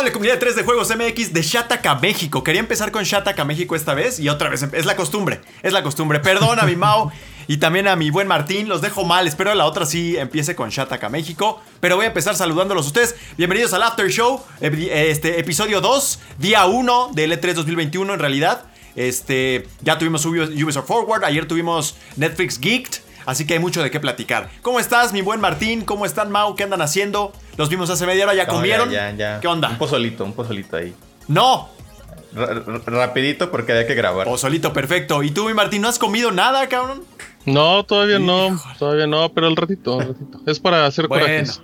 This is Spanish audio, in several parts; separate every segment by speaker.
Speaker 1: amable comunidad de 3 de Juegos MX de Shataka México. Quería empezar con Shataka México esta vez y otra vez. Es la costumbre, es la costumbre. Perdona, mi Mao. Y también a mi buen Martín, los dejo mal. Espero la otra sí empiece con Shataka México. Pero voy a empezar saludándolos a ustedes. Bienvenidos al After Show, este, episodio 2, día 1 del E3 2021 en realidad. Este, ya tuvimos Ubisoft Forward, ayer tuvimos Netflix Geeked. Así que hay mucho de qué platicar. ¿Cómo estás, mi buen Martín? ¿Cómo están, Mau? ¿Qué andan haciendo? Los vimos hace media hora, ¿ya comieron?
Speaker 2: Ya, ya,
Speaker 1: ¿Qué onda?
Speaker 2: Un pozolito, un pozolito ahí.
Speaker 1: ¡No!
Speaker 2: rapidito porque hay que grabar.
Speaker 1: Pozolito, perfecto. ¿Y tú, mi Martín, no has comido nada, cabrón?
Speaker 3: No, todavía no, todavía no, pero el ratito, el ratito. Es para hacer bueno, corajes.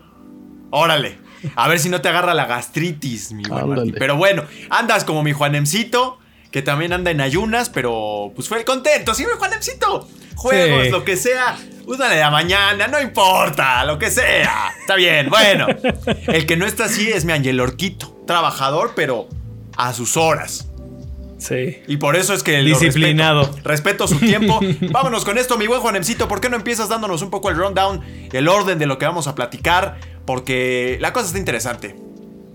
Speaker 1: Órale. A ver si no te agarra la gastritis, mi buen Martín. Pero bueno, andas como mi Juanemcito, que también anda en ayunas, pero pues fue contento. Sí, mi Juanemcito juegos, lo que sea. Una de la mañana, no importa, lo que sea. Está bien, bueno. El que no está así es mi Angel Orquito. Trabajador, pero a sus horas.
Speaker 4: Sí.
Speaker 1: Y por eso es que.
Speaker 4: Disciplinado.
Speaker 1: Respeto, su tiempo. Vámonos con esto, mi buen Juanemcito. ¿Por qué no empiezas dándonos un poco el rundown, el orden de lo que vamos a platicar? Porque la cosa está interesante.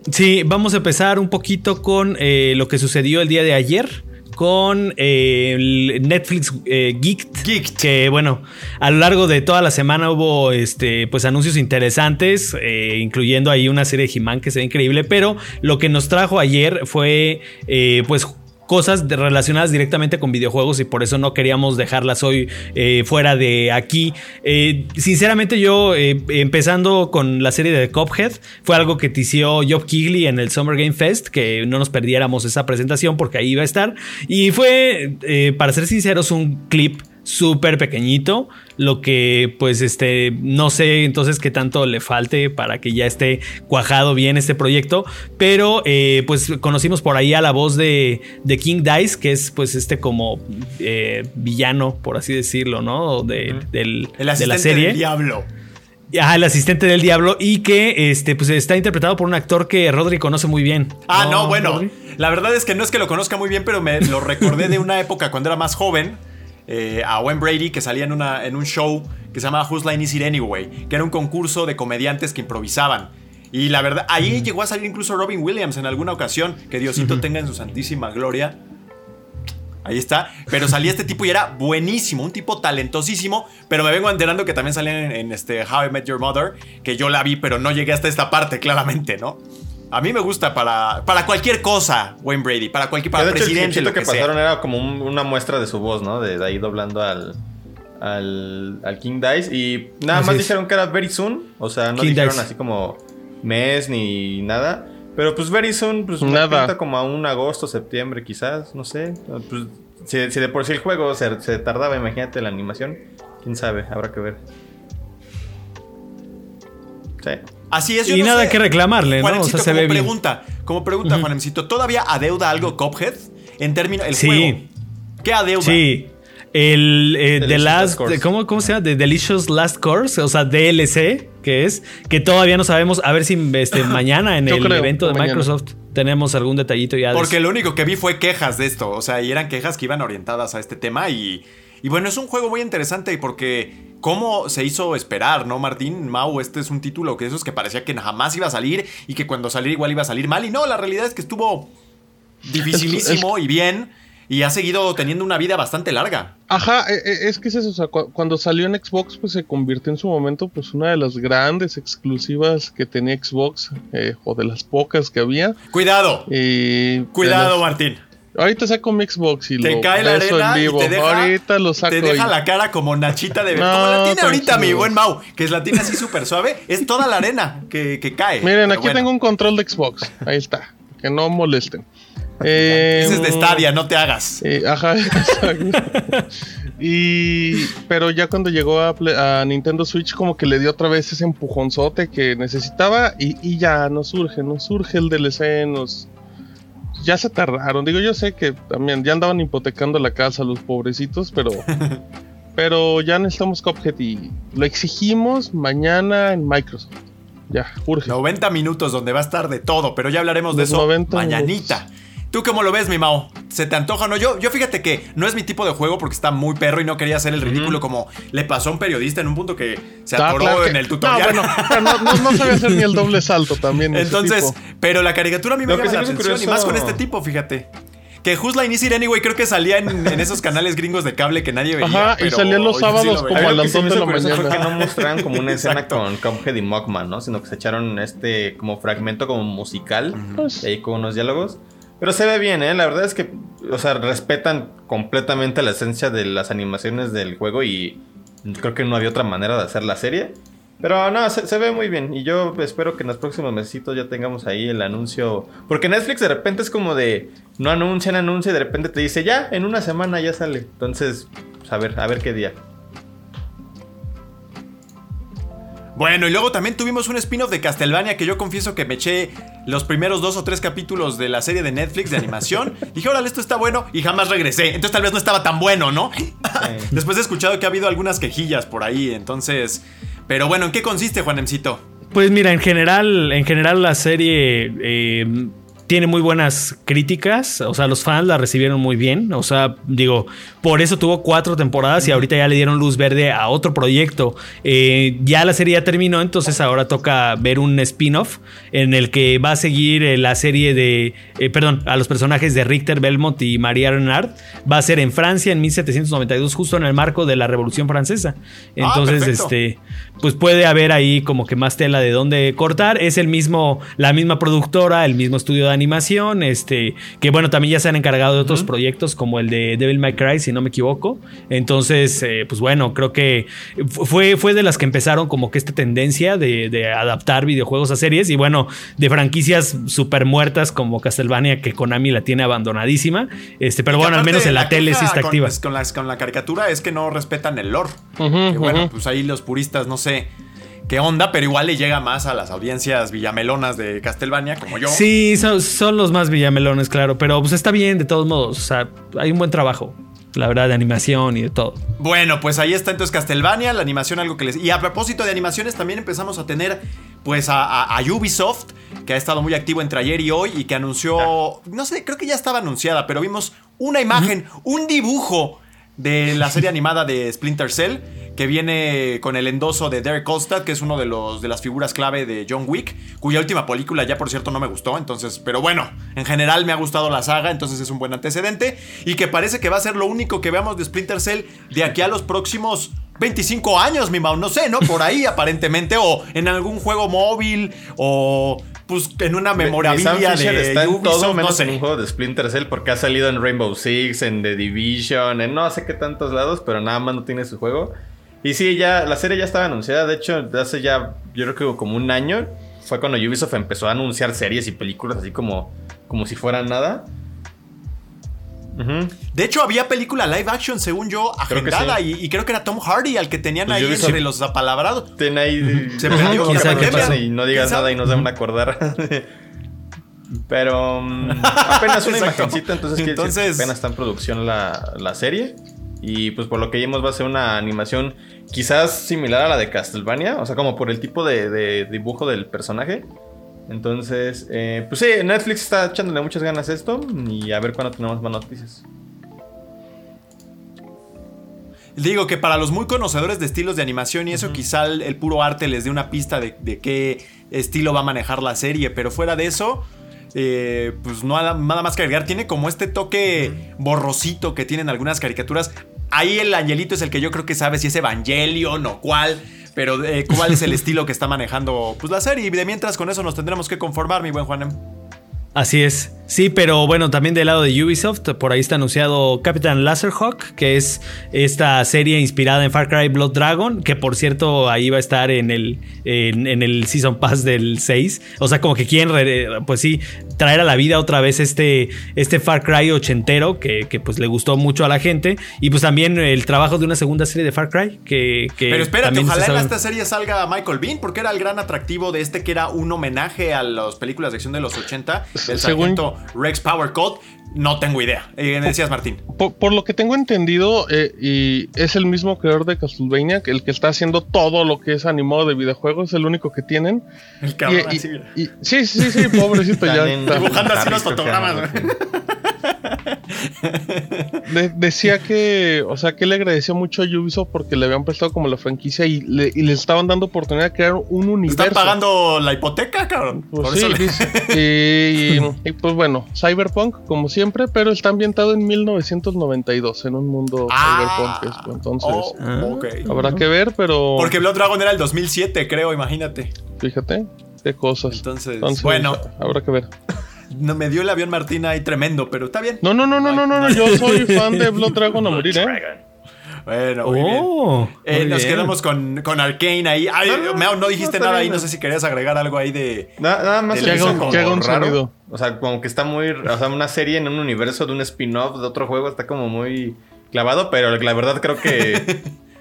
Speaker 4: Sí, vamos a empezar un poquito con eh, lo que sucedió el día de ayer con eh, Netflix eh, Geeked, Que bueno, a lo largo de toda la semana hubo este, pues anuncios interesantes, eh, incluyendo ahí una serie de He-Man que se ve increíble. Pero lo que nos trajo ayer fue pues cosas relacionadas directamente con videojuegos y por eso no queríamos dejarlas hoy eh, fuera de aquí. Eh, sinceramente yo, eh, empezando con la serie de Cophead, fue algo que tició Job Kigley en el Summer Game Fest, que no nos perdiéramos esa presentación porque ahí iba a estar. Y fue, para ser sinceros, un clip súper pequeñito, lo que pues este no sé entonces qué tanto le falte para que ya esté cuajado bien este proyecto, pero eh, pues conocimos por ahí a la voz de, de King Dice, que es pues este como eh, villano, por así decirlo, ¿no? De, del, de la serie.
Speaker 1: Del diablo.
Speaker 4: Ah, el asistente del diablo y que este, pues está interpretado por un actor que Rodri conoce muy bien.
Speaker 1: Ah, no, bueno. La verdad es que no es que lo conozca muy bien, pero me lo recordé de una época cuando era más joven eh, a Wayne Brady que salía en, una, en un show que se llamaba Whose Line Is It Anyway, que era un concurso de comediantes que improvisaban. Y la verdad, ahí llegó a salir incluso Robin Williams en alguna ocasión, que Diosito tenga en su santísima gloria. Ahí está. Pero salía este tipo y era buenísimo, un tipo talentosísimo. Pero me vengo enterando que también salía en, este How I Met Your Mother, que yo la vi, pero no llegué hasta esta parte, claramente, ¿no? A mí me gusta para, para cualquier cosa, Wayne Brady, para cualquier para presidente.
Speaker 2: El lo que, que pasaron era como una muestra de su voz, ¿no? De, ahí doblando al, al, King Dice. Y nada más dijeron que era very soon. O sea, no dijeron así como mes ni nada. Pero pues very soon, pues nada. como a un agosto, septiembre quizás, no sé. Pues, si, de por sí el juego se, se tardaba, imagínate la animación. Quién sabe, habrá que ver.
Speaker 1: Sí. Así es, yo
Speaker 4: Y nada que reclamarle, ¿no?
Speaker 1: O sea, se como pregunta, como pregunta, Juanemcito, ¿todavía adeuda algo Cophead? En términos, el sí. juego. ¿Qué adeuda?
Speaker 4: Sí. El eh, Last, ¿cómo, ¿cómo, se llama? The Delicious Last Course, o sea, DLC, que es, que todavía no sabemos, a ver si este, mañana en el evento de Microsoft tenemos algún detallito ya.
Speaker 1: Porque lo único que vi fue quejas de esto, o sea, y eran quejas que iban orientadas a este tema y, y bueno, es un juego muy interesante porque cómo se hizo esperar, ¿no, Martín? Mau, este es un título que esos que parecía que jamás iba a salir y que cuando saliera igual iba a salir mal. Y no, la realidad es que estuvo dificilísimo y bien. Y ha seguido teniendo una vida bastante larga.
Speaker 3: Ajá, e, e, es que es eso, o sea, cuando salió en Xbox, pues se convirtió en su momento, pues una de las grandes exclusivas que tenía Xbox, eh, o de las pocas que había.
Speaker 1: Cuidado. Cuidado, Martín.
Speaker 3: Ahorita saco mi Xbox y
Speaker 1: te
Speaker 3: lo
Speaker 1: cae la arena
Speaker 3: en vivo.
Speaker 1: Y te deja,
Speaker 3: ahorita lo saco.
Speaker 1: Te deja la cara como Nachita de Como la tiene ahorita mi buen Mau, que es la tiene así súper suave. Es toda la arena que, que cae.
Speaker 3: Miren, aquí tengo un control de Xbox. Ahí está. Que no molesten.
Speaker 1: Eh, Ese es de Stadia, no te hagas.
Speaker 3: Eh, ajá, y pero ya cuando llegó a, a, Nintendo Switch como que le dio otra vez ese empujonzote que necesitaba y, y ya nos surge, nos surge el DLC, nos ya se tardaron. Digo, yo sé que también ya andaban hipotecando la casa los pobrecitos, pero pero ya necesitamos Cuphead y lo exigimos mañana en Microsoft. Ya, urge.
Speaker 1: 90 minutos donde va a estar de todo, pero ya hablaremos de eso mañanita. ¿Tú cómo lo ves, mi Mao? ¿Se te antoja o no? Yo, yo fíjate que no es mi tipo de juego porque está muy perro y no quería hacer el ridículo como le pasó a un periodista en un punto que se atoró en el tutorial.
Speaker 3: No, bueno, no, no, sabía hacer ni el doble salto también.
Speaker 1: Entonces, pero la caricatura a mí me llama la atención y más con este tipo, fíjate. Que Who's Line Is It Anyway creo que salía en, esos canales gringos de cable que nadie veía.
Speaker 3: Ajá, y salían los sábados como a las 2 de la mañana.
Speaker 2: Porque no mostraban como una escena con Cuphead y Mockman, ¿no? Sino que se echaron este como fragmento como musical, pues ahí con unos diálogos. Pero se ve bien, ¿eh? La verdad es que, o sea, respetan completamente la esencia de las animaciones del juego y creo que no había otra manera de hacer la serie. Pero no, se, ve muy bien. Y yo espero que en los próximos meses ya tengamos ahí el anuncio. Porque Netflix de repente es como de no anuncian, anuncia y de repente te dice ya, en una semana ya sale. Entonces, pues, a ver, a ver qué día.
Speaker 1: Bueno, y luego también tuvimos un spin-off de Castlevania que yo confieso que me eché los primeros dos o tres capítulos de la serie de Netflix de animación. Dije, órale, esto está bueno y jamás regresé. Entonces tal vez no estaba tan bueno, ¿no? Después he escuchado que ha habido algunas quejillas por ahí, entonces... Pero bueno, ¿en qué consiste, Juanemcito?
Speaker 4: Pues mira, en general, en general la serie eh, tiene muy buenas críticas, o sea, los fans la recibieron muy bien, o sea, digo, por eso tuvo cuatro temporadas y ahorita ya le dieron luz verde a otro proyecto. Eh, ya la serie ya terminó, entonces ahora toca ver un spin-off en el que va a seguir eh, la serie de, eh, perdón, a los personajes de Richter Belmont y María Renard. Va a ser en Francia en 1792, justo en el marco de la Revolución Francesa. Ah, entonces, este, pues puede haber ahí como que más tela de dónde cortar. Es el mismo, la misma productora, el mismo estudio de animación, este, que bueno, también ya se han encargado de otros proyectos como el de Devil May Cry, si no me equivoco. Entonces, eh, pues bueno, creo que fue, fue de las que empezaron como que esta tendencia de, adaptar videojuegos a series y bueno, de franquicias súper muertas como Castlevania, que Konami la tiene abandonadísima. Este, pero bueno, al menos en la, tele sí está activa.
Speaker 1: Con, con la caricatura es que no respetan el lore. bueno, pues ahí los puristas, no sé qué onda, pero igual le llega más a las audiencias villamelonas de Castlevania, como yo.
Speaker 4: Sí, son, los más villamelones, claro, pero pues está bien de todos modos, o sea, hay un buen trabajo. La verdad, de animación y de todo.
Speaker 1: Bueno, pues ahí está entonces Castlevania, la animación, algo que les. Y a propósito de animaciones, también empezamos a tener, pues, a, Ubisoft, que ha estado muy activo entre ayer y hoy y que anunció. No sé, creo que ya estaba anunciada, pero vimos una imagen, un dibujo de la serie animada de Splinter Cell que viene con el endoso de Derek Kolstad, que es uno de, los, de las figuras clave de John Wick, cuya última película ya por cierto no me gustó, entonces, pero bueno, en general me ha gustado la saga, entonces es un buen antecedente, y que parece que va a ser lo único que veamos de Splinter Cell de aquí a los próximos 25 años, mi Mau, no sé, ¿no? Por ahí aparentemente, o en algún juego móvil, o pues en una memorabilia de
Speaker 2: está en todo menos en un juego de Splinter Cell porque ha salido en Rainbow Six, en The Division, en no sé qué tantos lados, pero nada más no tiene su juego. Y sí, ya la serie ya estaba anunciada. De hecho, hace ya, yo creo que como un año, fue cuando Ubisoft empezó a anunciar series y películas así como, como si fueran nada.
Speaker 1: De hecho, había película live action, según yo, agendada. Y, creo que era Tom Hardy al que tenían pues ahí entre los apalabrados.
Speaker 2: Ten ahí. Se perdió y no digas nada y nos a acordar. Pero um, apenas una imagencita, entonces, entonces apenas está en producción la, la serie. Y pues por lo que vimos va a ser una animación quizás similar a la de Castlevania, o sea, como por el tipo de, dibujo del personaje. Entonces, eh, pues sí, Netflix está echándole muchas ganas a esto y a ver cuándo tenemos más noticias.
Speaker 1: Digo que para los muy conocedores de estilos de animación y eso, quizá el, puro arte les dé una pista de, qué estilo va a manejar la serie, pero fuera de eso, eh, pues no nada, nada más que agregar. Tiene como este toque borrosito que tienen algunas caricaturas. Ahí el angelito es el que yo creo que sabe si es Evangelion o cuál. Pero eh, cuál es el estilo que está manejando pues, la serie. Y de mientras con eso nos tendremos que conformar, mi buen Juanem.
Speaker 4: Así es. Sí, pero bueno, también del lado de Ubisoft, por ahí está anunciado Captain Laserhawk, que es esta serie inspirada en Far Cry Blood Dragon, que por cierto ahí va a estar en el, en, el Season Pass del 6. O sea, como que quieren, pues sí, traer a la vida otra vez este, este Far Cry ochentero, que, que, pues le gustó mucho a la gente. Y pues también el trabajo de una segunda serie de Far Cry, que...
Speaker 1: pero espérate, ojalá en esta serie salga Michael Bean, porque era el gran atractivo de este, que era un homenaje a las películas de acción de los 80, del sargento Rex Power Code. no tengo idea. Eh, decías, Martín.
Speaker 3: Por, lo que tengo entendido, eh, y es el mismo creador de Castlevania, el que está haciendo todo lo que es animado de videojuegos, es el único que tienen.
Speaker 1: El cabrón,
Speaker 3: sí, sí, sí, pobrecito ya.
Speaker 1: Dibujando así los fotogramas.
Speaker 3: Decía que, o sea, que le agradeció mucho a Ubisoft porque le habían prestado como la franquicia y le, estaban dando oportunidad de crear un universo.
Speaker 1: ¿Están pagando la hipoteca, cabrón?
Speaker 3: Pues sí, y, pues bueno, Cyberpunk, como siempre, pero está ambientado en 1992, en un mundo
Speaker 1: ah,
Speaker 3: cyberpunk. Entonces, oh, habrá que ver, pero.
Speaker 1: Porque Blood Dragon era el 2007, creo, imagínate.
Speaker 3: Fíjate, qué cosas.
Speaker 1: Entonces, bueno.
Speaker 3: Habrá que ver
Speaker 1: no, me dio el avión Martín ahí tremendo, pero está bien.
Speaker 3: No, no, no, no, no, no, yo soy fan de Blood Dragon a morir, ¿eh?
Speaker 1: Bueno, muy oh, eh, nos quedamos con, con Arkane ahí. Ay, no, no, dijiste nada ahí. No sé si querías agregar algo ahí de.
Speaker 2: Nada, más que haga un, raro. O sea, como que está muy. O sea, una serie en un universo de un spin-off de otro juego está como muy clavado, pero la verdad creo que.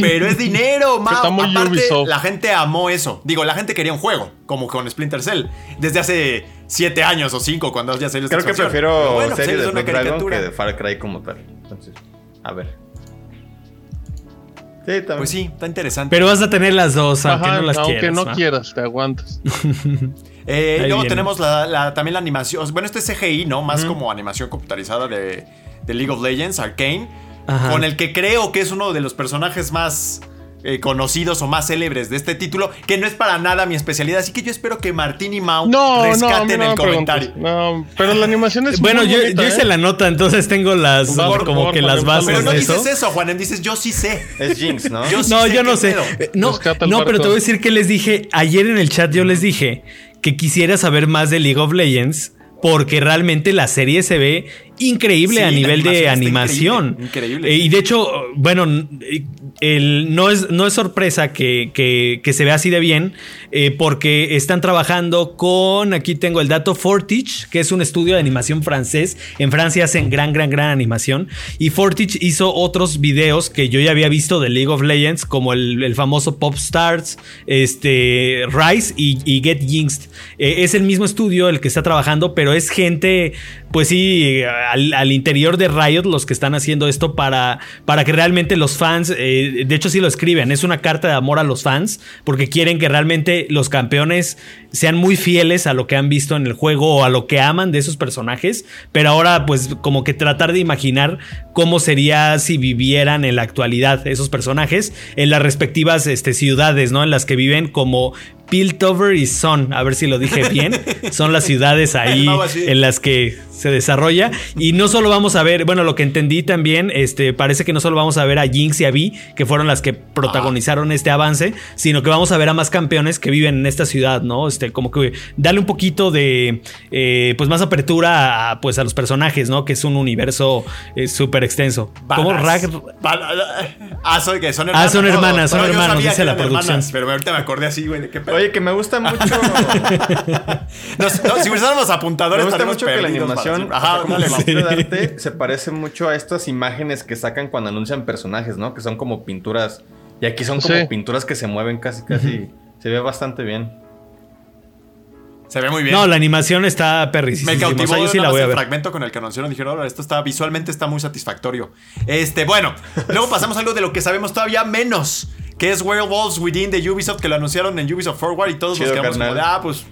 Speaker 1: Pero es dinero, Mao. Aparte, la gente amó eso. Digo, la gente quería un juego, como con Splinter Cell. Desde hace siete años o cinco, cuando ya se
Speaker 2: Creo que prefiero bueno, serie de Dragon que de Far Cry como tal. Entonces, a ver.
Speaker 1: Sí, también. Pues sí, está interesante.
Speaker 4: Pero vas a tener las dos, aunque no las
Speaker 3: aunque
Speaker 4: quieras.
Speaker 3: Aunque no quieras, te aguantas.
Speaker 1: eh, luego tenemos la, también la animación. Bueno, este es CGI, ¿no? Más como animación computarizada de, de League of Legends, Arcane con el que creo que es uno de los personajes más eh, conocidos o más célebres de este título, que no es para nada mi especialidad, así que yo espero que Martín y Mau rescaten el comentario.
Speaker 3: No, pero la animación es
Speaker 4: Bueno, yo, hice ¿eh? la nota, entonces tengo las como que las bases
Speaker 1: Pero no dices eso, Juan, dices yo sí sé.
Speaker 2: Es Jinx, ¿no?
Speaker 4: no, yo no sé. No, no pero te voy a decir que les dije ayer en el chat yo les dije que quisiera saber más de League of Legends porque realmente la serie se ve increíble a nivel de animación.
Speaker 1: Increíble.
Speaker 4: Eh, y de hecho, bueno, el, no, es, no es sorpresa que, que, se vea así de bien, eh, porque están trabajando con, aquí tengo el dato, Fortich, que es un estudio de animación francés. En Francia hacen gran, gran, gran animación. Y Fortich hizo otros videos que yo ya había visto de League of Legends, como el, famoso Pop Stars, este, Rise y, Get Jinxed. Eh, es el mismo estudio el que está trabajando, pero es gente, pues sí, al, interior de Riot los que están haciendo esto para, para que realmente los fans, eh, de hecho sí lo escriben, es una carta de amor a los fans, porque quieren que realmente los campeones sean muy fieles a lo que han visto en el juego o a lo que aman de esos personajes, pero ahora pues como que tratar de imaginar cómo sería si vivieran en la actualidad esos personajes en las respectivas este, ciudades, ¿no? En las que viven como Piltover y Son, a ver si lo dije bien, son las ciudades ahí en las que se desarrolla. Y no solo vamos a ver, bueno, lo que entendí también, este, parece que no solo vamos a ver a Jinx y a Vi, que fueron las que protagonizaron este avance, sino que vamos a ver a más campeones que viven en esta ciudad, ¿no? Este, como que darle un poquito de, eh, pues más apertura a, pues a los personajes, ¿no? Que es un universo eh, súper extenso.
Speaker 1: Como Rag... Ah, soy que son hermanas.
Speaker 4: Ah, son hermanas, son hermanos, dice la producción.
Speaker 1: pero ahorita me acordé así, güey, de qué
Speaker 2: Oye, que me gusta mucho.
Speaker 1: si usáramos apuntadores,
Speaker 2: me gusta mucho que la animación Ajá, se parece mucho a estas imágenes que sacan cuando anuncian personajes, ¿no? Que son como pinturas. Y aquí son como pinturas que se mueven casi, casi. Se ve bastante bien.
Speaker 1: Se ve muy bien.
Speaker 4: No, la animación está perrísima.
Speaker 1: Me cautivó o sí la voy a ver. el fragmento con el que anunciaron. Dijeron, esto está visualmente está muy satisfactorio. Este, bueno, luego pasamos a algo de lo que sabemos todavía menos que es Werewolves Within de Ubisoft, que lo anunciaron en Ubisoft Forward y todos nos quedamos como ah, pues,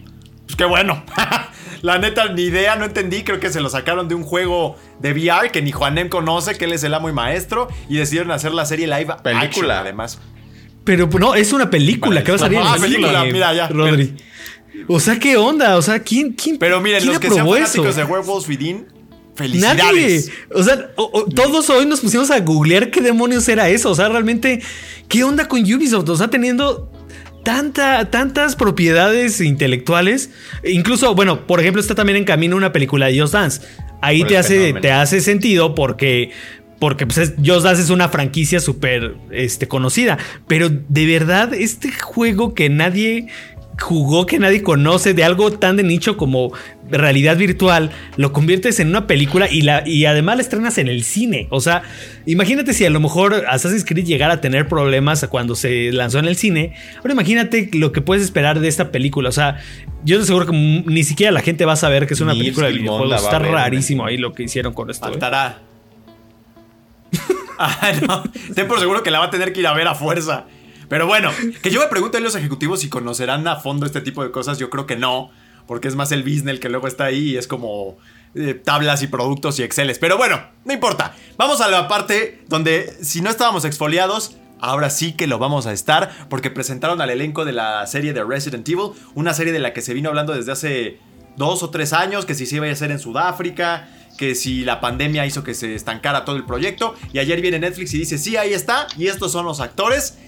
Speaker 1: pues qué bueno. La neta, ni idea, no entendí. Creo que se lo sacaron de un juego de VR que ni Juanem conoce, que él es el amo y maestro, y decidieron hacer la serie live película. además.
Speaker 4: Pero no, es una película que va a salir
Speaker 1: ah, película, mira ya.
Speaker 4: Rodri. O sea, ¿qué onda? O sea, ¿quién, quién
Speaker 1: Pero miren, los que sean fanáticos de Werewolves Within, Felicidades. Nadie.
Speaker 4: O sea, todos hoy nos pusimos a googlear qué demonios era eso. O sea, realmente, ¿qué onda con Ubisoft? O sea, teniendo tanta, tantas propiedades intelectuales. Incluso, bueno, por ejemplo, está también en camino una película de Just Dance. Ahí te hace, te hace sentido porque porque pues, Just Dance es una franquicia súper este, conocida. Pero de verdad, este juego que nadie jugó que nadie conoce, de algo tan de nicho como realidad virtual, lo conviertes en una película y, la, y además la estrenas en el cine. O sea, imagínate si a lo mejor Assassin's Creed llegara a tener problemas cuando se lanzó en el cine. Ahora imagínate lo que puedes esperar de esta película. O sea, yo te aseguro que ni siquiera la gente va a saber que es una película de videojuegos. Está rarísimo ahí lo que hicieron con esto. ¿eh?
Speaker 1: Faltará. ah, no. Ten por seguro que la va a tener que ir a ver a fuerza. Pero bueno, que yo me pregunto a los ejecutivos si conocerán a fondo este tipo de cosas. Yo creo que no, porque es más el business el que luego está ahí y es como eh, tablas y productos y exceles. Pero bueno, no importa. Vamos a la parte donde si no estábamos exfoliados, Ahora sí que lo vamos a estar porque presentaron al elenco de la serie de Resident Evil, una serie de la que se vino hablando desde hace dos o tres años, que si se iba a hacer en Sudáfrica, que si la pandemia hizo que se estancara todo el proyecto. Y ayer viene Netflix y dice, sí, ahí está, y estos son los actores.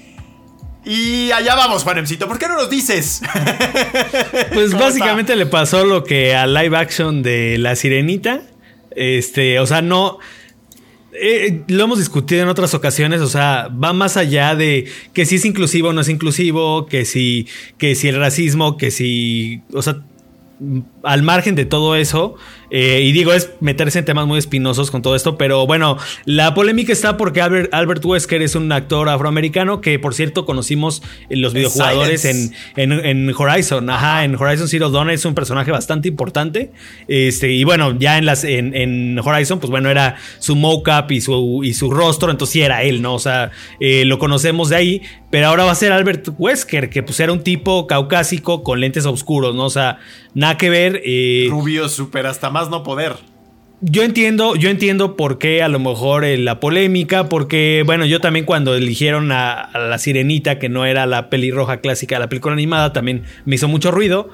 Speaker 1: Y allá vamos, Juanemcito, ¿por qué no nos dices?
Speaker 4: Pues básicamente le pasó lo que a live action de La Sirenita. Este, o sea, no. Eh, lo hemos discutido en otras ocasiones, o sea, va más allá de que si es inclusivo o no es inclusivo, que si, que si el racismo, que si, o sea, al margen de todo eso, eh, y digo, es meterse en temas muy espinosos con todo esto, pero bueno, la polémica está porque Albert, Wesker es un actor afroamericano que, por cierto, conocimos en los videojugadores en, en, Horizon. Ajá, en Horizon Zero Dawn es un personaje bastante importante. Este, y bueno, ya en, las, en, Horizon, pues bueno, era su mocap y su, y su rostro, entonces sí era él, ¿no? O sea, eh, lo conocemos de ahí, pero ahora va a ser Albert Wesker, que pues era un tipo caucásico con lentes oscuros, ¿no? O sea, nada que ver. Eh,
Speaker 1: Rubio, súper hasta más no poder.
Speaker 4: Yo entiendo, yo entiendo por qué a lo mejor eh, la polémica, porque bueno, yo también cuando eligieron a, la sirenita, que no era la pelirroja clásica de la película animada, también me hizo mucho ruido.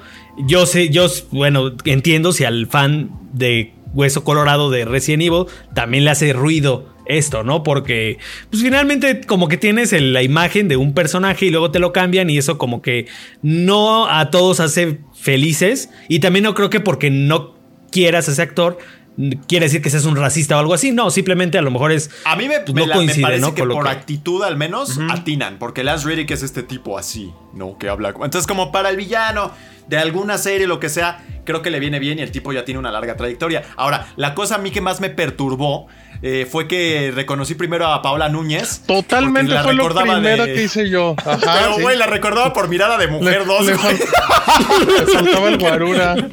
Speaker 4: Yo sé, yo, bueno, entiendo si al fan de Hueso Colorado de Resident Evil también le hace ruido esto, ¿no? Porque pues finalmente como que tienes la imagen de un personaje y luego te lo cambian y eso como que no a todos hace felices y también no creo que porque no quieras a ese actor, quiere decir que seas un racista o algo así. No, simplemente a lo mejor es.
Speaker 1: A mí me, pues, parece que por actitud al menos atinan, porque Lance Reddick es este tipo así, ¿no? Que habla. Entonces, como para el villano de alguna serie, lo que sea, creo que le viene bien y el tipo ya tiene una larga trayectoria. Ahora, la cosa a mí que más me perturbó eh, fue que reconocí primero a Paola Núñez.
Speaker 3: Totalmente fue lo primero que hice yo.
Speaker 1: Pero, güey, la recordaba por mirada de mujer 2. Le,
Speaker 3: faltaba el guarura.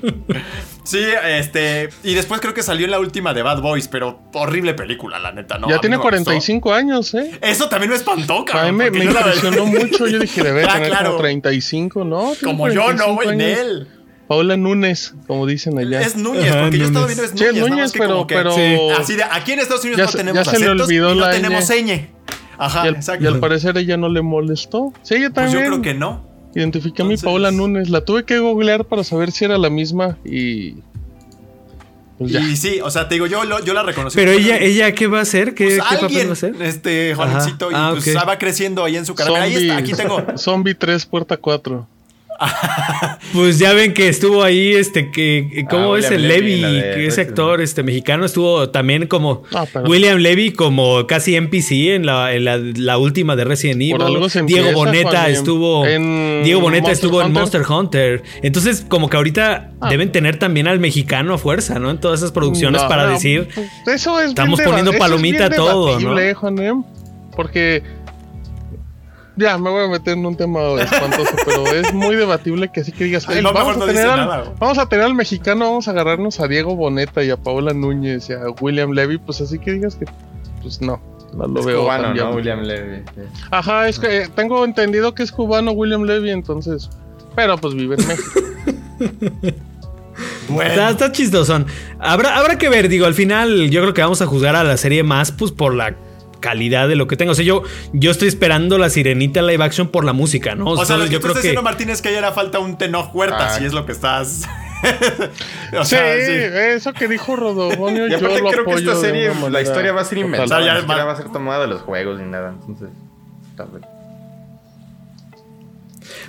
Speaker 1: Sí, este. Y después creo que salió en la última de Bad Boys, pero horrible película, la neta, ¿no?
Speaker 3: Ya tiene 45 años, ¿eh?
Speaker 1: Eso también me espantó, cabrón.
Speaker 3: A mí me, impresionó mucho. Yo dije, debe ah, tener como 35, ¿no?
Speaker 1: Como yo, no, güey, en él.
Speaker 3: Paula Núñez, como dicen allá.
Speaker 1: Es Núñez, porque yo estaba viendo es Núñez.
Speaker 3: Sí, es Núñez, pero, pero...
Speaker 1: Así de, aquí en Estados Unidos no tenemos se acentos y no tenemos ñ.
Speaker 3: Ajá, exacto. Y al parecer ella no le molestó. Sí, ella también.
Speaker 1: Pues yo creo que no.
Speaker 3: Identifiqué a mi Paula Núñez. La tuve que googlear para saber si era la misma y
Speaker 1: pues y sí, o sea, te digo, yo, yo la reconocí.
Speaker 4: Pero ella, ella, ¿qué va a hacer? ¿Qué,
Speaker 1: pues papel va a hacer? Este, Juancito, y ah, pues va creciendo ahí en su carrera. ahí está, aquí tengo.
Speaker 3: Zombie 3, puerta 4.
Speaker 4: Pues ya ven que estuvo ahí, este, que, ¿cómo ah, es el Levy? ese actor, este, mexicano, estuvo también como ah, William Levy, como casi NPC en la, en la, última de Resident Evil. Diego Boneta estuvo, en Diego Boneta estuvo en Monster Hunter. Entonces, como que ahorita ah. deben tener también al mexicano a fuerza, ¿no? En todas esas producciones para decir,
Speaker 3: pues, eso es
Speaker 4: estamos poniendo palomita a todo, ¿no?
Speaker 3: Porque ya, me voy a meter en un tema espantoso, pero es muy debatible que así que digas, vamos, a tener al, vamos a tener al mexicano, vamos a agarrarnos a Diego Boneta y a Paola Núñez y a William Levy, pues así que digas que, pues no, no lo veo.
Speaker 2: Cubano, ¿no? William Levy.
Speaker 3: Ajá, es que tengo entendido que es cubano William Levy, entonces, pero pues vive en México.
Speaker 4: Bueno. Está, está chistosón. Habrá, habrá que ver, digo, al final yo creo que vamos a juzgar a la serie más pues por la calidad de lo que tengo. O sea, yo, yo estoy esperando la sirenita live action por la música, ¿no?
Speaker 1: O, sea, yo creo que. Martínez, que ahí era falta un tenor huerta, ah. si es lo que estás.
Speaker 3: sí, eso que dijo Rodobonio, yo lo creo que esta
Speaker 2: serie, la historia va a ser inventada, ya va a ser tomada de los juegos ni nada, entonces, tal vez.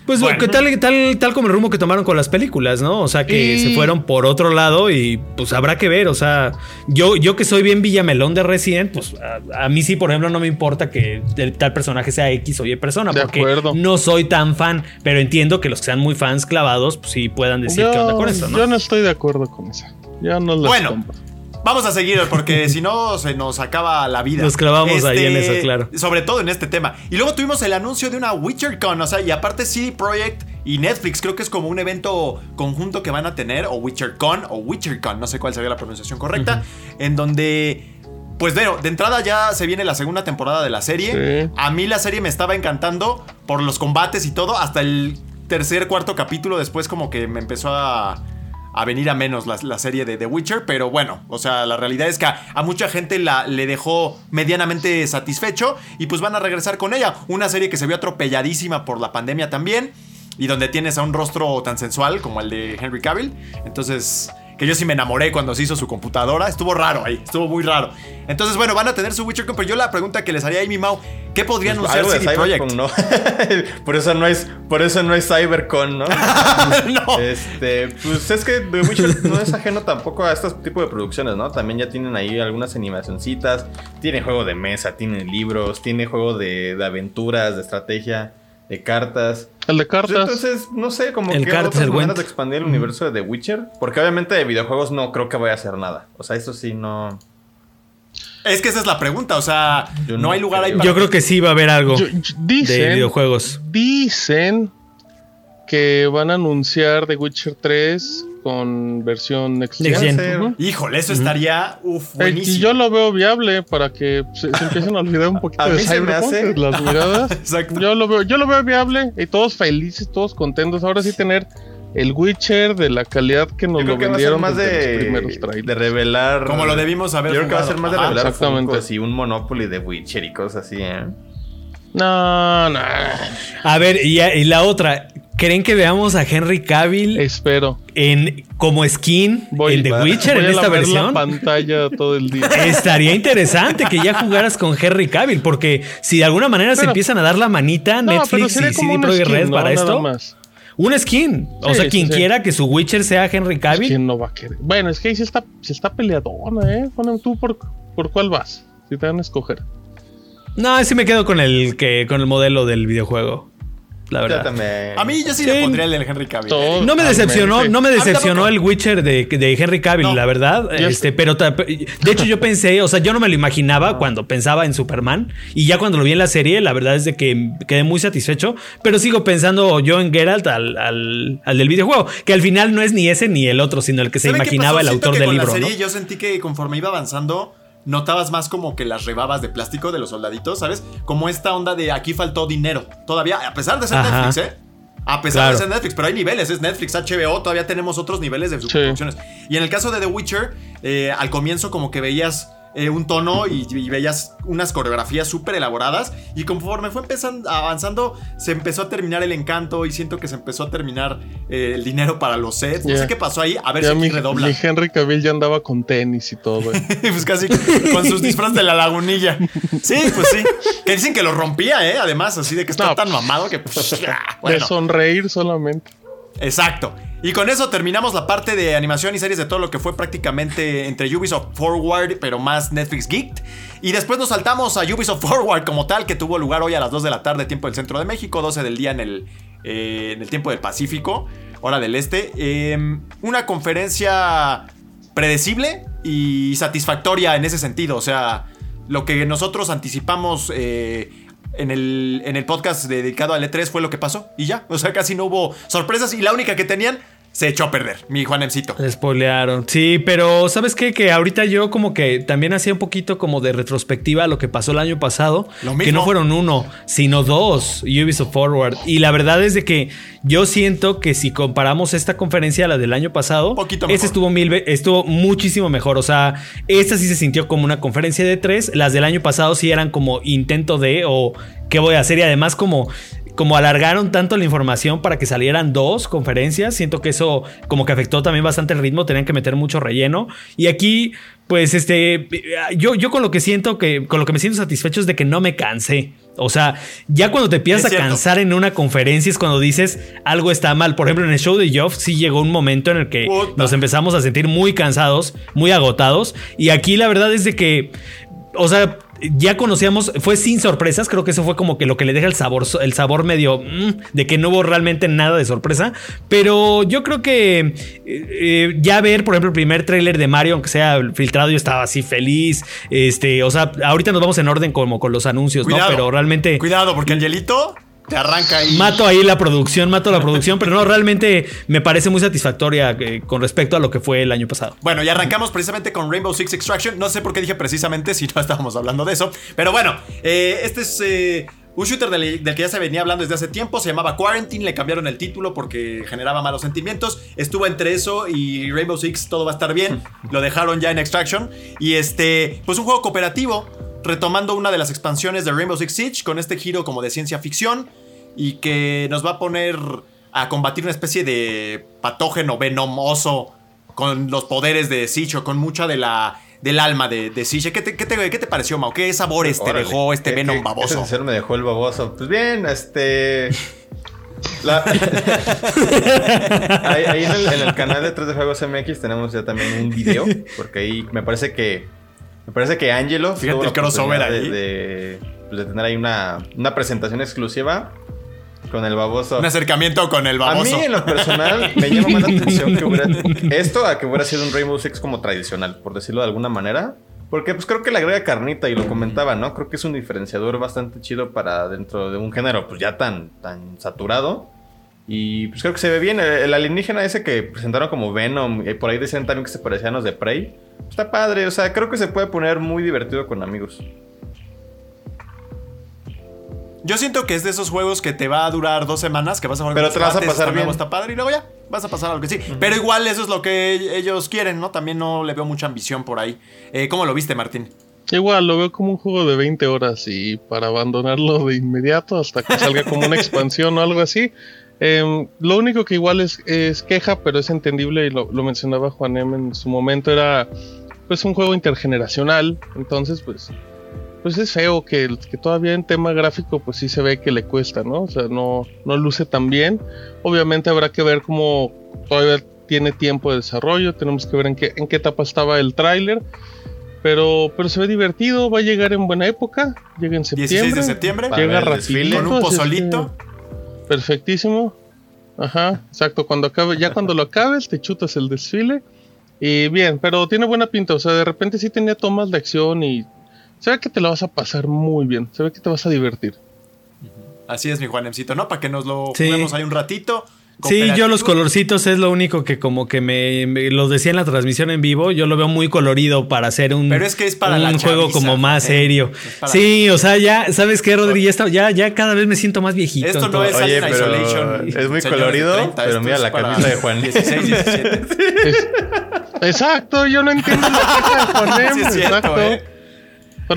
Speaker 4: Pues tal, tal, tal como el rumbo que tomaron con las películas, ¿no? O sea, que se fueron por otro lado y pues habrá que ver. O sea, yo, yo que soy bien Villamelón de Resident, pues a, mí sí, por ejemplo, no me importa que tal personaje sea X o Y persona, porque no soy tan fan, pero entiendo que los que sean muy fans clavados, pues sí puedan decir qué onda con eso, ¿no?
Speaker 3: Yo no estoy de acuerdo con eso. Yo no lo
Speaker 1: Bueno. Vamos a seguir porque si no se nos acaba la vida.
Speaker 4: Nos clavamos ahí en eso, claro.
Speaker 1: Sobre todo en este tema. Y luego tuvimos el anuncio de una WitcherCon, o sea, y aparte CD Projekt y Netflix, creo que es como un evento conjunto que van a tener, o WitcherCon o WitcherCon, no sé cuál sería la pronunciación correcta, en donde pues bueno, de entrada ya se viene la segunda temporada de la serie. A mí la serie me estaba encantando por los combates y todo. Hasta el tercer, cuarto capítulo después como que me empezó a, a venir a menos la, serie de The Witcher, pero bueno, o sea, la realidad es que a, mucha gente la, le dejó medianamente satisfecho y pues van a regresar con ella. Una serie que se vio atropelladísima por la pandemia también y donde tienes a un rostro tan sensual como el de Henry Cavill. Entonces, que yo sí me enamoré cuando se hizo su computadora. Estuvo raro ahí, estuvo muy raro. Entonces, bueno, van a tener su WitcherCon, pero yo la pregunta que les haría a Amy Mau, ¿qué podrían pues, usar CD Projekt?
Speaker 2: ¿no? por eso no es por eso no es CyberCon, ¿no? no. Este, pues es que The Witcher no es ajeno tampoco a este tipo de producciones, ¿no? También ya tienen ahí algunas animacioncitas, tiene juego de mesa, tiene libros, tiene juego de, de aventuras, de estrategia, de cartas.
Speaker 3: El de cartas.
Speaker 2: Entonces, no sé, como el que otras maneras de expandir el universo de The Witcher. Porque obviamente de videojuegos no creo que vaya a hacer nada. O sea, eso sí no.
Speaker 1: Es que esa es la pregunta, o sea, no, hay lugar ahí
Speaker 4: para. Yo creo que sí va a haber algo de videojuegos.
Speaker 3: Dicen que van a anunciar The Witcher 3 con versión Next Gen.
Speaker 1: Híjole, eso estaría uf, buenísimo.
Speaker 3: Y yo lo veo viable para que se, empiecen a olvidar un poquito de Cyberpunk, las miradas. Exacto. Yo lo veo, yo lo veo viable y todos felices, todos contentos. Ahora sí tener el Witcher de la calidad que nos lo vendieron
Speaker 2: más de, los primeros trailers. De revelar.
Speaker 1: Como lo debimos haber
Speaker 2: Yo creo que va a ser más de revelar exactamente. así un Monopoly de Witcher y cosas así, ¿eh?
Speaker 3: No, no.
Speaker 4: A ver, y, y la otra, ¿Creen que veamos a Henry Cavill?
Speaker 3: Espero.
Speaker 4: En, como skin en The Witcher en esta versión.
Speaker 3: la pantalla todo el día.
Speaker 4: Estaría interesante que ya jugaras con Henry Cavill, porque si de alguna manera se empiezan a dar la manita Netflix y CD Projekt Red para esto. Un skin. o sea, quien quiera que su Witcher sea Henry Cavill.
Speaker 3: ¿Quién no va a querer? Bueno, es que ahí se está, se está peleadona, ¿eh? Ponen tú por, por cuál vas. Si te van a escoger.
Speaker 4: No, sí me quedo con el que con el modelo del videojuego la verdad.
Speaker 1: A mí yo sí, le pondría el del Henry Cavill.
Speaker 4: no me decepcionó, no me decepcionó el Witcher de, de Henry Cavill, la verdad. Este, pero de hecho yo pensé, o sea, yo no me lo imaginaba cuando pensaba en Superman y ya cuando lo vi en la serie, la verdad es de que quedé muy satisfecho, pero sigo pensando yo en Geralt al, al, del videojuego, que al final no es ni ese ni el otro, sino el que se imaginaba el autor del libro. La
Speaker 1: Yo sentí que conforme iba avanzando notabas más como que las rebabas de plástico de los soldaditos, ¿sabes? Como esta onda de aquí faltó dinero. Todavía, a pesar de ser Netflix, ¿eh? A pesar de ser Netflix, pero hay niveles, es Netflix, HBO, todavía tenemos otros niveles de producciones. Y en el caso de The Witcher, eh, al comienzo como que veías eh, un tono y, veías unas coreografías súper elaboradas. Y conforme fue empezando, avanzando, se empezó a terminar el encanto y siento que se empezó a terminar eh, el dinero para los sets. No sé qué pasó ahí, a ver si mi, redobla.
Speaker 3: Mi Henry Cavill ya andaba con tenis y todo.
Speaker 1: pues casi con sus disfraces de la lagunilla. Sí, pues sí. Que dicen que lo rompía, ¿eh? Además, así de que está tan mamado que. Pues,
Speaker 3: De sonreír solamente.
Speaker 1: Exacto. Y con eso terminamos la parte de animación y series de todo lo que fue prácticamente entre Ubisoft Forward, pero más Netflix Geek. Y después nos saltamos a Ubisoft Forward como tal, que tuvo lugar hoy a las 2 de la tarde, tiempo del centro de México, 12 del día en el, eh, en el tiempo del Pacífico, hora del este. Em, una conferencia predecible y satisfactoria en ese sentido. O sea, lo que nosotros anticipamos. Eh, en el, en el podcast dedicado al E3 fue lo que pasó y ya. O sea, casi no hubo sorpresas y la única que tenían se echó a perder, mi Juanemcito.
Speaker 4: Se spoilearon. Sí, pero ¿sabes qué? Que ahorita yo como que también hacía un poquito como de retrospectiva a lo que pasó el año pasado. Que no fueron uno, sino dos Ubisoft Forward. Y la verdad es de que yo siento que si comparamos esta conferencia a la del año pasado, esta estuvo, mil, estuvo muchísimo mejor. O sea, esta sí se sintió como una conferencia de tres. Las del año pasado sí eran como intento de o qué voy a hacer. Y además como como alargaron tanto la información para que salieran dos conferencias. Siento que eso como que afectó también bastante el ritmo, tenían que meter mucho relleno. Y aquí, pues, este, yo, yo con lo que siento que, con lo que me siento satisfecho es de que no me cansé. O sea, ya cuando te empiezas a cansar en una conferencia es cuando dices algo está mal. Por ejemplo, en el show de Geoff sí llegó un momento en el que nos empezamos a sentir muy cansados, muy agotados. Y aquí la verdad es de que, o sea, ya conocíamos, fue sin sorpresas, creo que eso fue como que lo que le deja el sabor, el sabor medio mm, de que no hubo realmente nada de sorpresa, pero yo creo que eh, eh, ya ver, por ejemplo, el primer tráiler de Mario, aunque sea filtrado, yo estaba así feliz, este, o sea, ahorita nos vamos en orden como con los anuncios, ¿no? Pero realmente...
Speaker 1: Cuidado, porque Angelito te arranca ahí.
Speaker 4: Mato ahí la producción, mato la producción, pero no, realmente me parece muy satisfactoria eh, con respecto a lo que fue el año pasado.
Speaker 1: Bueno, y arrancamos precisamente con Rainbow Six Extraction. No sé por qué dije precisamente si no estábamos hablando de eso, pero bueno, eh, este es... Eh, un shooter del, que ya se venía hablando desde hace tiempo, se llamaba Quarantine, le cambiaron el título porque generaba malos sentimientos. Estuvo entre eso y Rainbow Six, todo va a estar bien. Lo dejaron ya en Extraction. Y este, pues un juego cooperativo retomando una de las expansiones de Rainbow Six Siege con este giro como de ciencia ficción y que nos va a poner a combatir una especie de patógeno venomoso con los poderes de Siege o con mucha de la del alma de, de Siege. ¿Qué te, qué, te, pareció, Mau? ¿Qué sabores te dejó este Venom baboso?
Speaker 2: ¿Qué me dejó el baboso? Pues bien, este... ahí, en, el, canal de 3 de Juegos MX tenemos ya también un video, porque ahí me parece que me parece que Angelo.
Speaker 1: Fíjate el crossover
Speaker 2: ahí. De, pues, de, tener ahí una, una presentación exclusiva con el baboso.
Speaker 1: Un acercamiento con el baboso.
Speaker 2: A mí, en lo personal, me llama más la atención que hubiera. Esto a que hubiera sido un Rainbow Six como tradicional, por decirlo de alguna manera. Porque pues creo que le agrega carnita y lo comentaba, ¿no? Creo que es un diferenciador bastante chido para dentro de un género pues ya tan, tan saturado. Y pues creo que se ve bien. El, alienígena ese que presentaron como Venom, y por ahí decían también que se parecían a los de Prey. Está padre, o sea, creo que se puede poner muy divertido con amigos.
Speaker 1: Yo siento que es de esos juegos que te va a durar dos semanas, que vas a jugar
Speaker 2: Pero te vas a pasar bien.
Speaker 1: Está padre y luego ya vas a pasar algo que sí. Pero igual eso es lo que ellos quieren, ¿no? También no le veo mucha ambición por ahí. Eh, ¿Cómo lo viste, Martín?
Speaker 3: Igual, lo veo como un juego de 20 horas y para abandonarlo de inmediato hasta que salga como una expansión o algo así. Em, lo único que igual es, queja, pero es entendible y lo, mencionaba Juan M en su momento, era pues un juego intergeneracional. Entonces, pues pues es feo que, que, todavía en tema gráfico pues sí se ve que le cuesta, ¿no? O sea, no, no luce tan bien. Obviamente habrá que ver cómo todavía tiene tiempo de desarrollo, tenemos que ver en qué, en qué etapa estaba el tráiler. Pero, pero se ve divertido, va a llegar en buena época, llega en septiembre. 16
Speaker 1: de septiembre.
Speaker 3: Llega rapidito.
Speaker 1: Con un pozolito.
Speaker 3: Perfectísimo. Ajá, exacto. Cuando acabe, ya cuando lo acabes, te chutas el desfile. Y bien, pero tiene buena pinta. O sea, de repente sí tenía tomas de acción y se ve que te lo vas a pasar muy bien, se ve que te vas a divertir.
Speaker 1: Así es, mi Juanemcito, ¿no? Para que nos lo juguemos ahí un ratito.
Speaker 4: Sí, yo los colorcitos es lo único que como que me, los decía en la transmisión en vivo, yo lo veo muy colorido para hacer un,
Speaker 1: Pero es que es para
Speaker 4: un juego como más ¿eh? serio. Sí, o sea, ya, ¿sabes qué, Rodri? Ya, ya, cada vez me siento más viejito.
Speaker 1: Esto no es Oye,
Speaker 2: Isolation. Es muy colorido, pero mira la camisa de Juan. 16, 17.
Speaker 3: exacto, yo no entiendo la de Juan. exacto. ¿eh?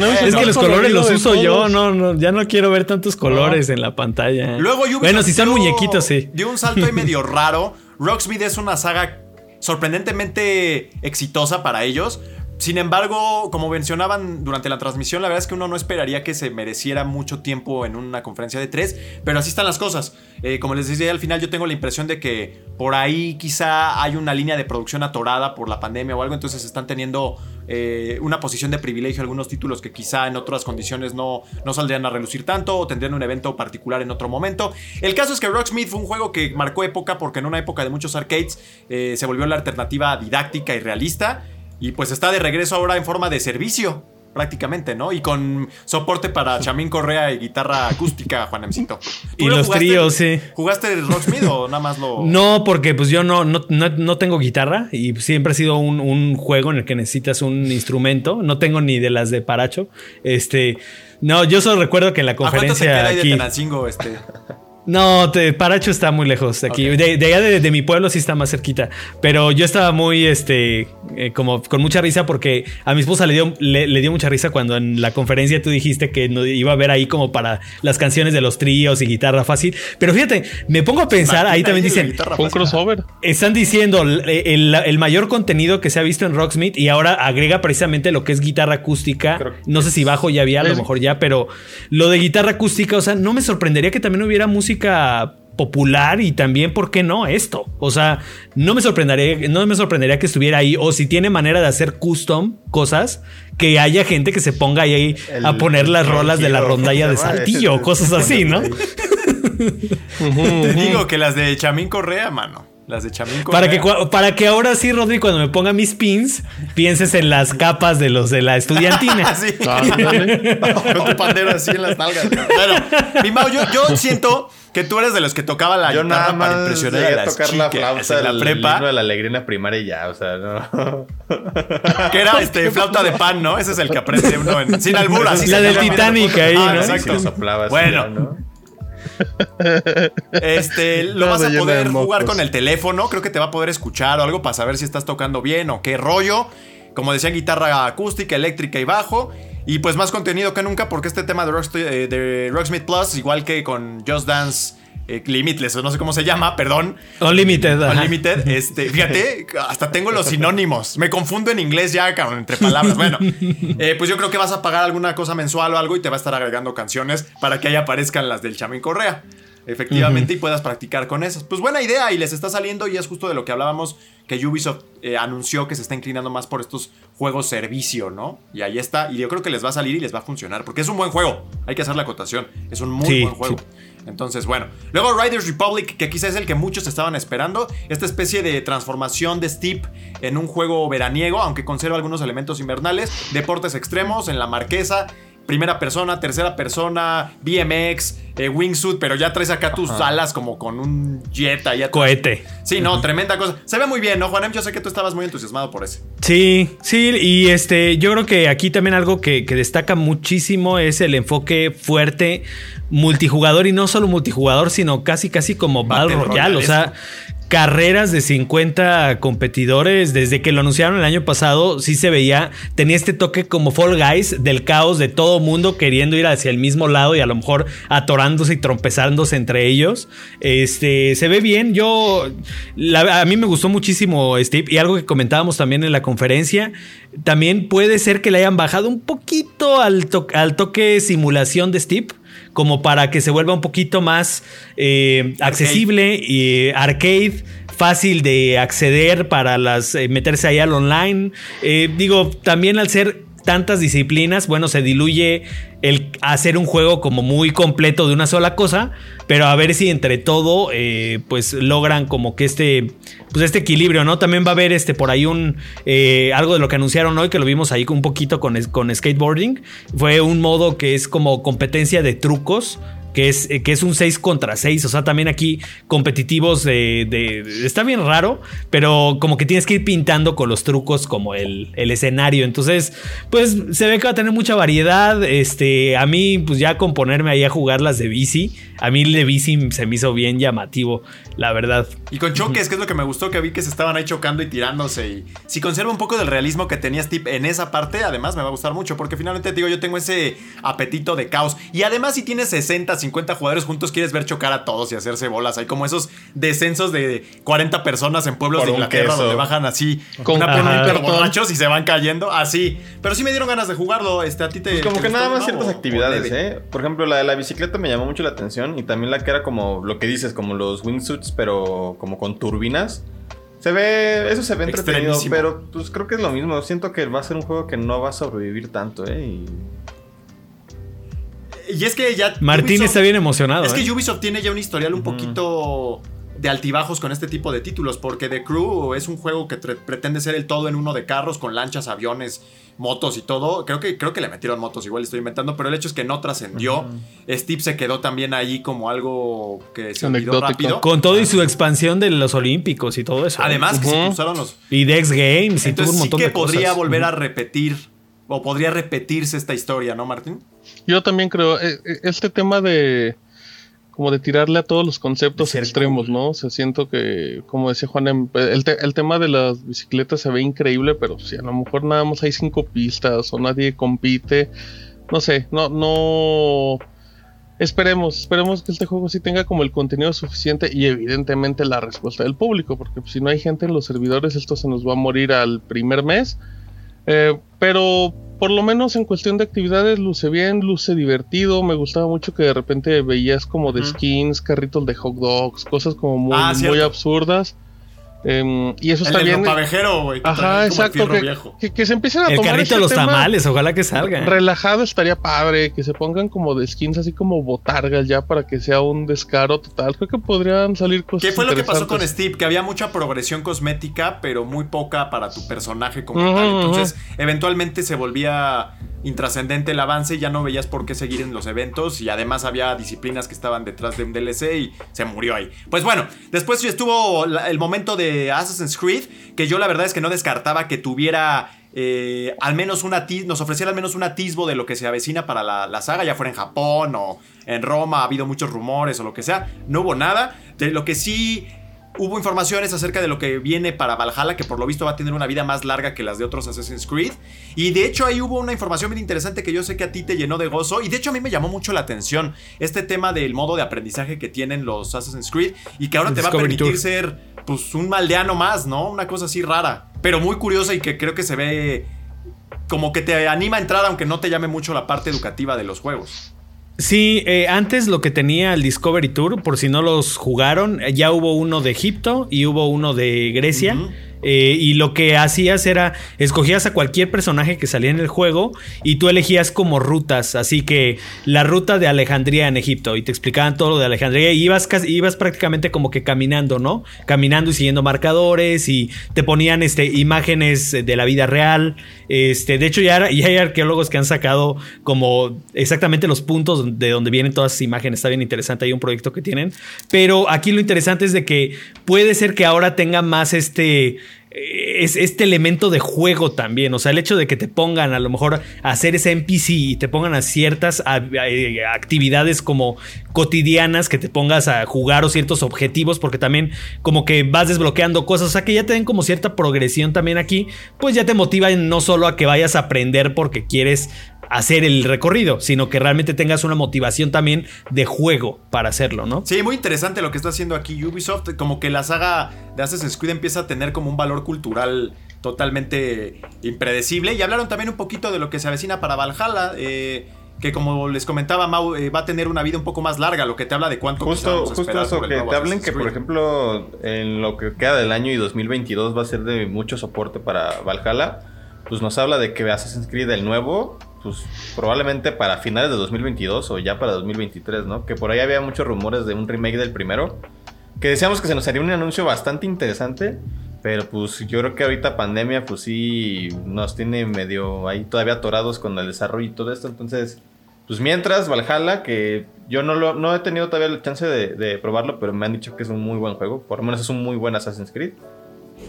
Speaker 4: Es que los colores los uso yo, no, no, ya no quiero ver tantos colores en la pantalla.
Speaker 1: Luego
Speaker 4: Bueno, si son muñequitos, sí.
Speaker 1: Dio un salto ahí medio raro. Rocksmith es una saga sorprendentemente exitosa para ellos. Sin embargo, como mencionaban durante la transmisión, la verdad es que uno no esperaría que se mereciera mucho tiempo en una conferencia de tres, pero así están las cosas. Eh, como les decía al final, yo tengo la impresión de que por ahí quizá hay una línea de producción atorada por la pandemia o algo, entonces están teniendo eh, una posición de privilegio algunos títulos que quizá en otras condiciones no, no saldrían a relucir tanto o tendrían un evento particular en otro momento. El caso es que Rocksmith fue un juego que marcó época porque en una época de muchos arcades eh, se volvió la alternativa didáctica y realista y pues está de regreso ahora en forma de servicio, prácticamente, ¿no? Y con soporte para chamín correa y guitarra acústica, Juanemcito.
Speaker 4: Y los tríos, sí.
Speaker 1: ¿Jugaste Rocksmith o nada más lo.?
Speaker 4: No, porque pues yo no, no, no, tengo guitarra y siempre ha sido un, juego en el que necesitas un instrumento. No tengo ni de las de Paracho. Este. No, yo solo recuerdo que en la conferencia.
Speaker 1: ¿A aquí... de Tenancingo, este?
Speaker 4: No, Paracho está muy lejos de aquí. De, allá de, mi pueblo sí está más cerquita. Pero yo estaba muy, este, eh, como con mucha risa porque a mi esposa le dio, le, dio mucha risa cuando en la conferencia tú dijiste que no, iba a ver ahí como para las canciones de los tríos y guitarra fácil. Pero fíjate, me pongo a pensar, ahí también dicen...
Speaker 3: Un crossover.
Speaker 4: Están diciendo el, mayor contenido que se ha visto en Rocksmith y ahora agrega precisamente lo que es guitarra acústica. No sé si bajo ya había, a lo mejor ya, pero lo de guitarra acústica, o sea, no me sorprendería que también hubiera música popular y también, ¿por qué no? Esto. O sea, no me sorprendería, no me sorprendería que estuviera ahí. O si tiene manera de hacer custom cosas, que haya gente que se ponga ahí a poner las rolas de la rondalla de Saltillo, cosas así, ¿no?
Speaker 1: Te digo que las de Chamín Correa, mano. Las de Chamín
Speaker 4: Para que, para que ahora sí, Rodri, cuando me ponga mis pins, pienses en las capas de los de la estudiantina. sí.
Speaker 1: Con tu pandero así en las nalgas. Bueno, mi Mau, yo, yo siento que tú eres de los que tocaba la
Speaker 2: Yo guitarra nada para impresionar a, las tocar la flauta la prepa. de la alegría primaria y ya, o sea, no.
Speaker 1: que era este flauta de pan, ¿no? Ese es el que aprende uno en, sin albura. Así
Speaker 4: la del Titanic ahí, ah, ¿no?
Speaker 1: Exacto. Soplabas bueno. ¿no? Este, lo vas a poder jugar con el teléfono. Creo que te va a poder escuchar o algo para saber si estás tocando bien o qué rollo. Como decían, guitarra acústica, eléctrica y bajo. Y pues más contenido que nunca porque este tema de, eh, de Rocksmith Plus, igual que con Just Dance eh, Limitless, o no sé cómo se llama, perdón.
Speaker 4: Unlimited.
Speaker 1: Unlimited, este, fíjate, hasta tengo los sinónimos. Me confundo en inglés ya, entre palabras. Bueno, eh, pues yo creo que vas a pagar alguna cosa mensual o algo y te va a estar agregando canciones para que ahí aparezcan las del Chamin Correa efectivamente, y puedas practicar con esas. Pues buena idea, y les está saliendo, y es justo de lo que hablábamos, que Ubisoft eh, anunció que se está inclinando más por estos juegos servicio, ¿no? Y ahí está, y yo creo que les va a salir y les va a funcionar, porque es un buen juego, hay que hacer la acotación, es un muy buen juego. Entonces, bueno. Luego Riders Republic, que quizás es el que muchos estaban esperando. Esta especie de transformación de Steep en un juego veraniego, aunque conserva algunos elementos invernales. Deportes extremos en la marquesa primera persona, tercera persona, BMX, eh, wingsuit, pero ya traes acá tus alas como con un jet ahí
Speaker 4: Cohete.
Speaker 1: Sí, no, tremenda cosa. Se ve muy bien, ¿no, Juanem? Yo sé que tú estabas muy entusiasmado por ese.
Speaker 4: Sí, sí, y este, yo creo que aquí también algo que, destaca muchísimo es el enfoque fuerte multijugador y no solo multijugador, sino casi, casi como Battle, Royale. O sea, carreras de 50 competidores. Desde que lo anunciaron el año pasado, sí se veía, tenía este toque como Fall Guys del caos de todo mundo queriendo ir hacia el mismo lado y a lo mejor atorándose y trompezándose entre ellos. Este, se ve bien. Yo, a mí me gustó muchísimo Steve y algo que comentábamos también en la conferencia. También puede ser que le hayan bajado un poquito al, al toque simulación de Steve como para que se vuelva un poquito más eh, accesible y arcade fácil de acceder para las eh, meterse ahí al online. Eh, digo, también al ser tantas disciplinas, bueno, se diluye el hacer un juego como muy completo de una sola cosa, pero a ver si entre todo, eh, pues logran como que este, pues este equilibrio, ¿no? También va a haber este por ahí un, eh, algo de lo que anunciaron hoy, que lo vimos ahí un poquito con, con skateboarding, fue un modo que es como competencia de trucos, que es, que es un 6 contra 6. O sea, también aquí competitivos de, Está bien raro, pero como que tienes que ir pintando con los trucos como el, el, escenario. Entonces, pues se ve que va a tener mucha variedad. Este, a mí, pues ya con ponerme ahí a jugar las de bici, a mí de bici se me hizo bien llamativo, la verdad.
Speaker 1: Y con choques, que es lo que me gustó, que vi que se estaban ahí chocando y tirándose. Y si conserva un poco del realismo que tenía Steve en esa parte, además me va a gustar mucho, porque finalmente digo, yo tengo ese apetito de caos. Y además, si tienes 60, 50 jugadores juntos, quieres ver chocar a todos y hacerse bolas. Hay como esos descensos de 40 personas en pueblos de Inglaterra donde bajan así con una por borrachos y se van cayendo. Así. Pero sí me dieron ganas de jugarlo. Este, a ti te.
Speaker 2: Pues como que nada más ciertas actividades, ¿eh? Por ejemplo, la de la bicicleta me llamó mucho la atención. Y también la que era como lo que dices, como los wingsuits, pero como con turbinas. Se ve, eso se ve entretenido, pero pues creo que es lo mismo. Siento que va a ser un juego que no va a sobrevivir tanto, ¿eh? Y
Speaker 1: y es que ya.
Speaker 4: Martín está bien emocionado.
Speaker 1: Es que ¿eh? Ubisoft tiene ya un historial un poquito de altibajos con este tipo de títulos, porque The Crew es un juego que pretende ser el todo en uno de carros, con lanchas, aviones, motos y todo. Creo que, creo que le metieron motos, igual estoy inventando, pero el hecho es que no trascendió. Steve se quedó también ahí como algo que se olvidó rápido.
Speaker 4: Con todo y su expansión de los Olímpicos y todo eso.
Speaker 1: Además, que se cruzaron los.
Speaker 4: Y Dex Games y
Speaker 1: todo
Speaker 4: un montón
Speaker 1: sí
Speaker 4: que
Speaker 1: podría volver a repetir, o podría repetirse esta historia, ¿no, Martín?
Speaker 3: Yo también creo, eh, eh, este tema de como de tirarle a todos los conceptos extremos, ¿no? O sea, siento que, como decía Juan, em, el, el, tema de las bicicletas se ve increíble, pero si a lo mejor nada más hay cinco pistas o nadie compite, no sé, no, no... Esperemos, esperemos que este juego sí tenga como el contenido suficiente y evidentemente la respuesta del público, porque si no hay gente en los servidores esto se nos va a morir al primer mes. Eh, pero por lo menos en cuestión de actividades luce bien, luce divertido. Me gustaba mucho que de repente veías como de skins, carritos de hot dogs, cosas como muy, ah, muy absurdas. Em, y eso está bien.
Speaker 1: güey.
Speaker 3: Ajá, exacto. Que, que, se empiecen a
Speaker 4: el
Speaker 3: tomar.
Speaker 4: El carrito de los tamales, ojalá que salga.
Speaker 3: Relajado estaría padre. Que se pongan como de skins así como botargas ya para que sea un descaro total. Creo que podrían salir cosas.
Speaker 1: ¿Qué fue lo que pasó con Steve? Que había mucha progresión cosmética, pero muy poca para tu personaje como tal. Entonces, eventualmente se volvía intrascendente el avance, ya no veías por qué seguir en los eventos y además había disciplinas que estaban detrás de un DLC y se murió ahí. Pues bueno, después estuvo el momento de Assassin's Creed, que yo la verdad es que no descartaba que tuviera eh, al menos una nos ofreciera al menos un atisbo de lo que se avecina para la, la, saga, ya fuera en Japón o en Roma, ha habido muchos rumores o lo que sea, no hubo nada. De lo que sí Hubo informaciones acerca de lo que viene para Valhalla, que por lo visto va a tener una vida más larga que las de otros Assassin's Creed. Y de hecho ahí hubo una información bien interesante que yo sé que a ti te llenó de gozo. Y de hecho a mí me llamó mucho la atención este tema del modo de aprendizaje que tienen los Assassin's Creed. Y que ahora te va a permitir ser pues un maldeano más, ¿no? Una cosa así rara. Pero muy curiosa y que creo que se ve como que te anima a entrar aunque no te llame mucho la parte educativa de los juegos.
Speaker 4: Sí, eh, antes lo que tenía el Discovery Tour, por si no los jugaron, ya hubo uno de Egipto y hubo uno de Grecia. Eh, y lo que hacías era, escogías a cualquier personaje que salía en el juego y tú elegías como rutas. Así que la ruta de Alejandría en Egipto y te explicaban todo lo de Alejandría y ibas, ibas prácticamente como que caminando, ¿no? Caminando y siguiendo marcadores y te ponían este, imágenes de la vida real. Este, de hecho, ya, hay arqueólogos que han sacado como exactamente los puntos de donde vienen todas esas imágenes. Está bien interesante. Hay un proyecto que tienen. Pero aquí lo interesante es de que puede ser que ahora tenga más este es este elemento de juego también. O sea, el hecho de que te pongan a lo mejor a hacer ese NPC y te pongan a ciertas eh, actividades como cotidianas, que te pongas a jugar o ciertos objetivos, porque también como que vas desbloqueando cosas. O sea, que ya te den como cierta progresión también aquí, pues ya te motiva no solo a que vayas a aprender porque quieres hacer el recorrido, sino que realmente tengas una motivación también de juego para hacerlo, ¿no?
Speaker 1: Sí, muy interesante lo que está haciendo aquí Ubisoft, como que la saga de Assassin's Creed empieza a tener como un valor cultural totalmente impredecible y hablaron también un poquito de lo que se avecina para Valhalla, eh, que como les comentaba Mau, eh, va a tener una vida un poco más larga, lo que te habla de cuánto
Speaker 2: justo, justo eso, que te hablen que por ejemplo en lo que queda del año y 2022 va a ser de mucho soporte para Valhalla, pues nos habla de que Assassin's Creed el nuevo pues probablemente para finales de 2022 o ya para 2023, ¿no? Que por ahí había muchos rumores de un remake del primero. Que decíamos que se nos haría un anuncio bastante interesante. Pero pues yo creo que ahorita pandemia pues sí nos tiene medio ahí todavía atorados con el desarrollo y todo esto. Entonces, pues mientras Valhalla, que yo no, lo, no he tenido todavía la chance de, de, probarlo, pero me han dicho que es un muy buen juego. Por lo menos es un muy buen Assassin's Creed.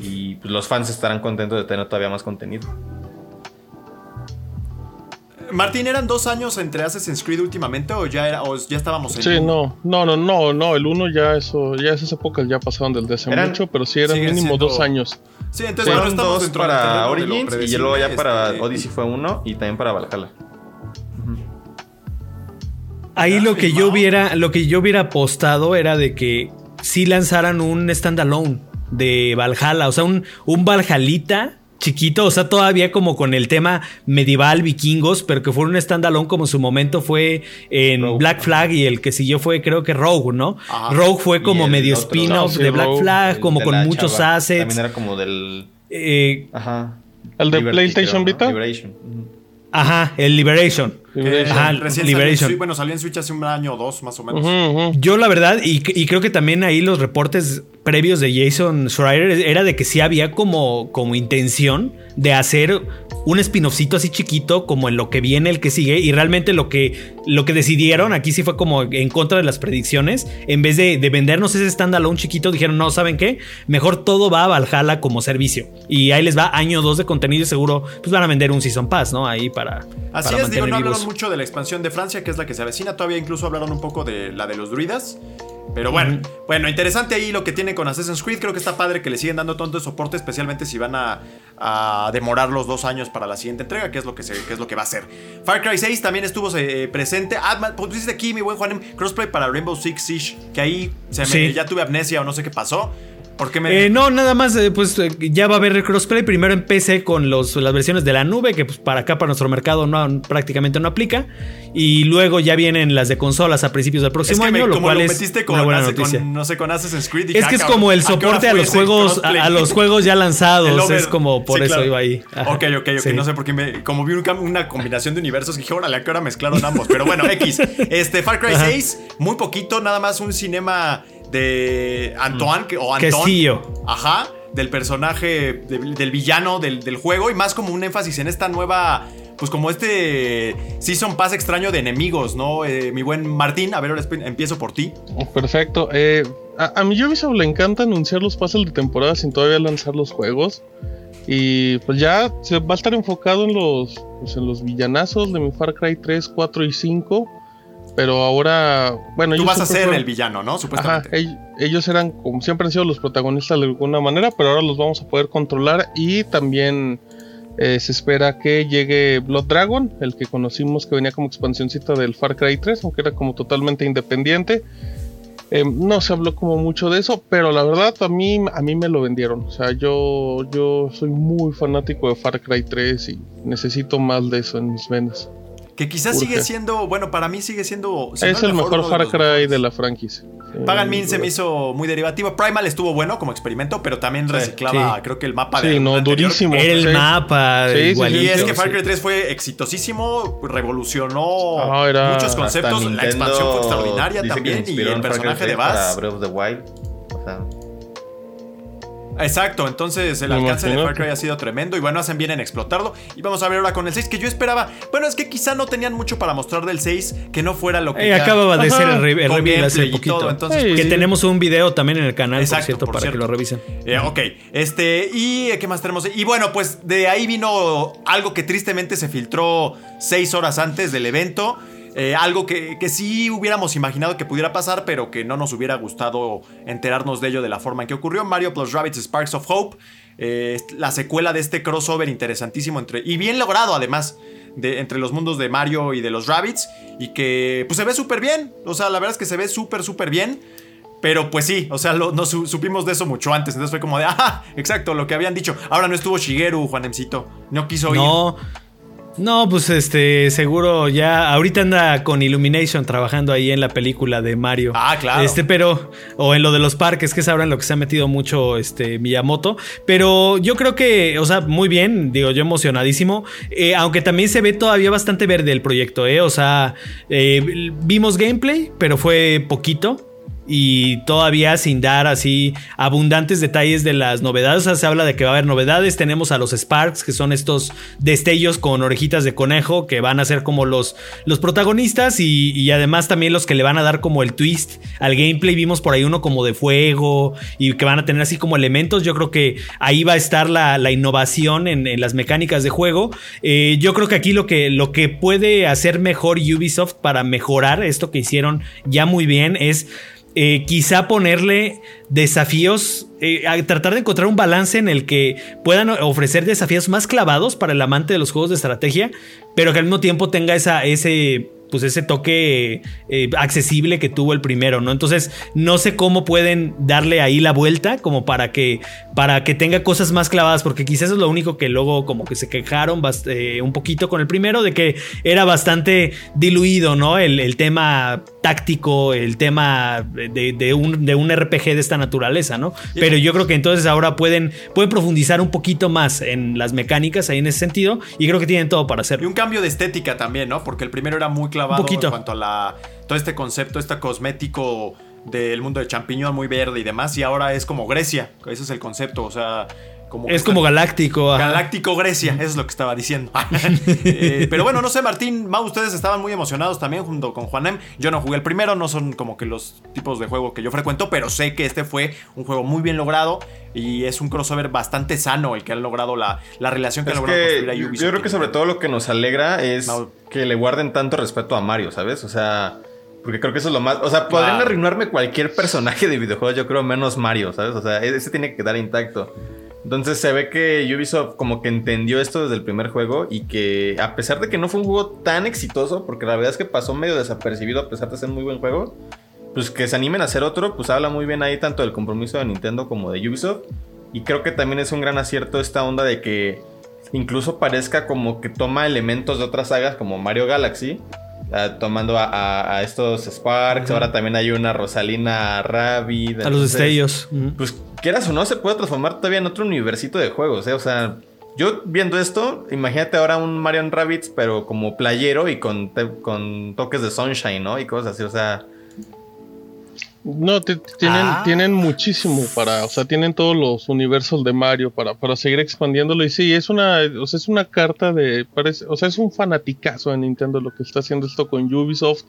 Speaker 2: Y pues los fans estarán contentos de tener todavía más contenido.
Speaker 1: Martín, ¿eran dos años entre Assassin's Creed últimamente o ya, era, o ya estábamos en
Speaker 3: Sí, no, no, no, no, no, el uno ya eso, ya esas épocas ya pasaron del hace mucho, pero sí eran mínimo dos años.
Speaker 1: Sí, entonces fueron
Speaker 2: dos para Origins y luego ya para este, Odyssey fue uno y también para Valhalla.
Speaker 4: Ahí lo que yo hubiera, lo que yo hubiera apostado era de que sí lanzaran un standalone de Valhalla, o sea, un, un Valhalita chiquito, o sea, todavía como con el tema medieval, vikingos, pero que fue un standalone como en su momento fue en Black Flag y el que siguió fue creo que Rogue, ¿no? Rogue fue como medio spin-off de Black Flag, como con muchos assets.
Speaker 2: También era como del...
Speaker 3: Eh, Ajá. ¿El de PlayStation Vita?
Speaker 4: Ajá, el Liberation. Ajá,
Speaker 1: Liberation. bueno, salió en Switch hace un año o dos, más o menos.
Speaker 4: Yo, la verdad, y, creo que también ahí los reportes previos de Jason Schreier era de que sí había como, como intención de hacer un spin-offcito así chiquito como en lo que viene el que sigue y realmente lo que, lo que decidieron aquí sí fue como en contra de las predicciones, en vez de, vendernos ese standalone chiquito, dijeron, no, ¿saben qué? Mejor todo va a Valhalla como servicio y ahí les va año 2 de contenido y seguro pues van a vender un Season Pass, ¿no? Ahí para...
Speaker 1: Así es, digo, no hablaron mucho de la expansión de Francia, que es la que se avecina, todavía incluso hablaron un poco de la de los druidas. Pero bueno, bueno, interesante ahí lo que tiene con Assassin's Creed. Creo que está padre que le siguen dando tanto soporte, especialmente si van a, demorar los dos años para la siguiente entrega, que es lo que, se, es lo que va a ser. Far Cry 6 también estuvo eh, presente. Ah, pues dice aquí, mi buen Juanem, crossplay para Rainbow Six Siege, que ahí se me, ya tuve amnesia o no sé qué pasó. ¿Por qué me...
Speaker 4: Eh, no, nada más, eh, pues eh, ya va a haber crossplay. Primero empecé con los, las versiones de la nube, que pues, para acá, para nuestro mercado, no, prácticamente no aplica. Y luego ya vienen las de consolas a principios del próximo año, lo cual es una buena noticia.
Speaker 1: no sé, con Assassin's Creed.
Speaker 4: es que es como el soporte a, los juegos, a, los juegos ya lanzados. es como por eso iba ahí.
Speaker 1: Ok, ok, ok. No sé por qué me. Como vi una combinación de universos, dije, órale, ¿a qué hora mezclaron ambos? Pero bueno, X. Este, Far Cry 6, muy poquito, nada más un cinema de Antoine o Antoine. Ajá, del personaje, del villano del, juego y más como un énfasis en esta nueva, pues como este Season Pass extraño de enemigos, ¿no? Eh, mi buen Martín, a ver, ahora empiezo por ti.
Speaker 3: Perfecto. Eh, a, a mi Ubisoft le encanta anunciar los pases de temporada sin todavía lanzar los juegos. Y pues ya se va a estar enfocado en los, pues en los villanazos de mi Far Cry 3, 4 y 5 pero ahora, bueno,
Speaker 1: tú vas a ser el villano, ¿no? Supuestamente.
Speaker 3: ellos eran, como siempre han sido los protagonistas de alguna manera, pero ahora los vamos a poder controlar y también eh, se espera que llegue Blood Dragon, el que conocimos que venía como expansioncita del Far Cry 3, aunque era como totalmente independiente. Eh, no se habló como mucho de eso, pero la verdad a mí, a mí me lo vendieron. O sea, yo, yo soy muy fanático de Far Cry 3 y necesito más de eso en mis venas.
Speaker 1: Que quizás sigue siendo, bueno, para mí sigue siendo.
Speaker 3: es el mejor, Far Cry de, la franquicia.
Speaker 1: Pagan Min se me hizo muy derivativo. Primal estuvo bueno como experimento, pero también reciclaba, creo que el mapa de.
Speaker 3: Sí, no, durísimo.
Speaker 4: El mapa.
Speaker 1: igual. Y es que Far Cry 3 fue exitosísimo, revolucionó ah, muchos conceptos. La expansión fue extraordinaria también. Y el personaje de Bass.
Speaker 2: Breath of the Wild. O sea.
Speaker 1: Exacto, entonces el alcance de Far Cry ha sido tremendo y bueno, hacen bien en explotarlo. Y vamos a ver ahora con el 6, que yo esperaba. Bueno, es que quizá no tenían mucho para mostrar del 6, que no fuera lo que.
Speaker 4: Eh, acababa de ser el, reveal hace poquito. entonces, pues, que tenemos un video también en el canal, por cierto, para que lo revisen.
Speaker 1: Eh, ok, este, y ¿qué más tenemos? Y bueno, pues de ahí vino algo que tristemente se filtró seis horas antes del evento. Eh, algo que, sí hubiéramos imaginado que pudiera pasar, pero que no nos hubiera gustado enterarnos de ello de la forma en que ocurrió. Mario plus Rabbits Sparks of Hope, eh, la secuela de este crossover interesantísimo entre, y bien logrado además. De, entre los mundos de Mario y de los Rabbits y que pues se ve súper bien, o sea, la verdad es que se ve súper, súper bien. Pero pues sí, o sea, no supimos de eso mucho antes. Entonces fue como de, ah, exacto, lo que habían dicho. Ahora no estuvo Shigeru, Juanemcito. No quiso ir.
Speaker 4: No, pues este, seguro ya. Ahorita anda con Illumination trabajando ahí en la película de Mario.
Speaker 1: Ah, claro.
Speaker 4: Este, pero. O en lo de los parques, que es ahora en lo que se ha metido mucho este Miyamoto. Pero yo creo que, o sea, muy bien, digo, yo emocionadísimo. Eh, aunque también se ve todavía bastante verde el proyecto, ¿eh? O sea, eh, vimos gameplay, pero fue poquito y todavía sin dar así abundantes detalles de las novedades. O sea, se habla de que va a haber novedades. Tenemos a los Sparks, que son estos destellos con orejitas de conejo, que van a ser como los, los protagonistas y, además también los que le van a dar como el twist al gameplay. Vimos por ahí uno como de fuego y que van a tener así como elementos. Yo creo que ahí va a estar la, innovación en, las mecánicas de juego. Eh, yo creo que aquí lo que, lo que puede hacer mejor Ubisoft para mejorar esto que hicieron ya muy bien es eh, quizá ponerle desafíos, eh, tratar de encontrar un balance en el que puedan ofrecer desafíos más clavados para el amante de los juegos de estrategia, pero que al mismo tiempo tenga esa, ese pues ese toque eh, accesible que tuvo el primero, ¿no? Entonces, no sé cómo pueden darle ahí la vuelta como para que, para que tenga cosas más clavadas, porque quizás es lo único que luego como que se quejaron eh, un poquito con el primero, de que era bastante diluido, ¿no? El, tema táctico, el tema de, un, de, un, RPG de esta naturaleza, ¿no? Pero yo creo que entonces ahora pueden, pueden profundizar un poquito más en las mecánicas ahí en ese sentido, y creo que tienen todo para hacerlo.
Speaker 1: Y un cambio de estética también, ¿no? Porque el primero era muy clavado en cuanto a la, todo este concepto, este cosmético del mundo de champiñón muy verde y demás, y ahora es como Grecia, ese es el concepto, o sea,
Speaker 4: es como galáctico.
Speaker 1: Galáctico Grecia, eso es lo que estaba diciendo. Eh, pero bueno, no sé, Martín, Mau, ustedes estaban muy emocionados también junto con Juanem. Yo no jugué el primero, no son como que los tipos de juego que yo frecuento, pero sé que este fue un juego muy bien logrado y es un crossover bastante sano el que han logrado la, la relación que han logrado construir
Speaker 2: a Ubisoft. Yo creo que sobre todo lo que nos alegra es que le guarden tanto respeto a Mario, ¿sabes? O sea... Porque creo que eso es lo más. O sea, podrían arruinarme cualquier personaje de videojuegos, yo creo, menos Mario, ¿sabes? O sea, ese tiene que quedar intacto. Entonces se ve que Ubisoft como que entendió esto desde el primer juego y que a pesar de que no fue un juego tan exitoso, porque la verdad es que pasó medio desapercibido a pesar de ser muy buen juego, pues que se animen a hacer otro, pues habla muy bien ahí tanto del compromiso de Nintendo como de Ubisoft. Y creo que también es un gran acierto esta onda de que incluso parezca como que toma elementos de otras sagas como Mario Galaxy tomando a, estos Sparks. Ahora también hay una Rosalina Rabbit.
Speaker 4: A los destellos.
Speaker 2: Pues quieras o no, se puede transformar todavía en otro universito de juegos. ¿eh? O sea, yo viendo esto, imagínate ahora un Marion Rabbits, pero como playero y con, con toques de sunshine, ¿no? Y cosas así. O sea,
Speaker 3: no, tienen, ah. tienen muchísimo para, o sea, tienen todos los universos de Mario para, para seguir expandiéndolo. Y sí, es una, o sea, es una carta de, parece, o sea, es un fanaticazo de Nintendo lo que está haciendo esto con Ubisoft.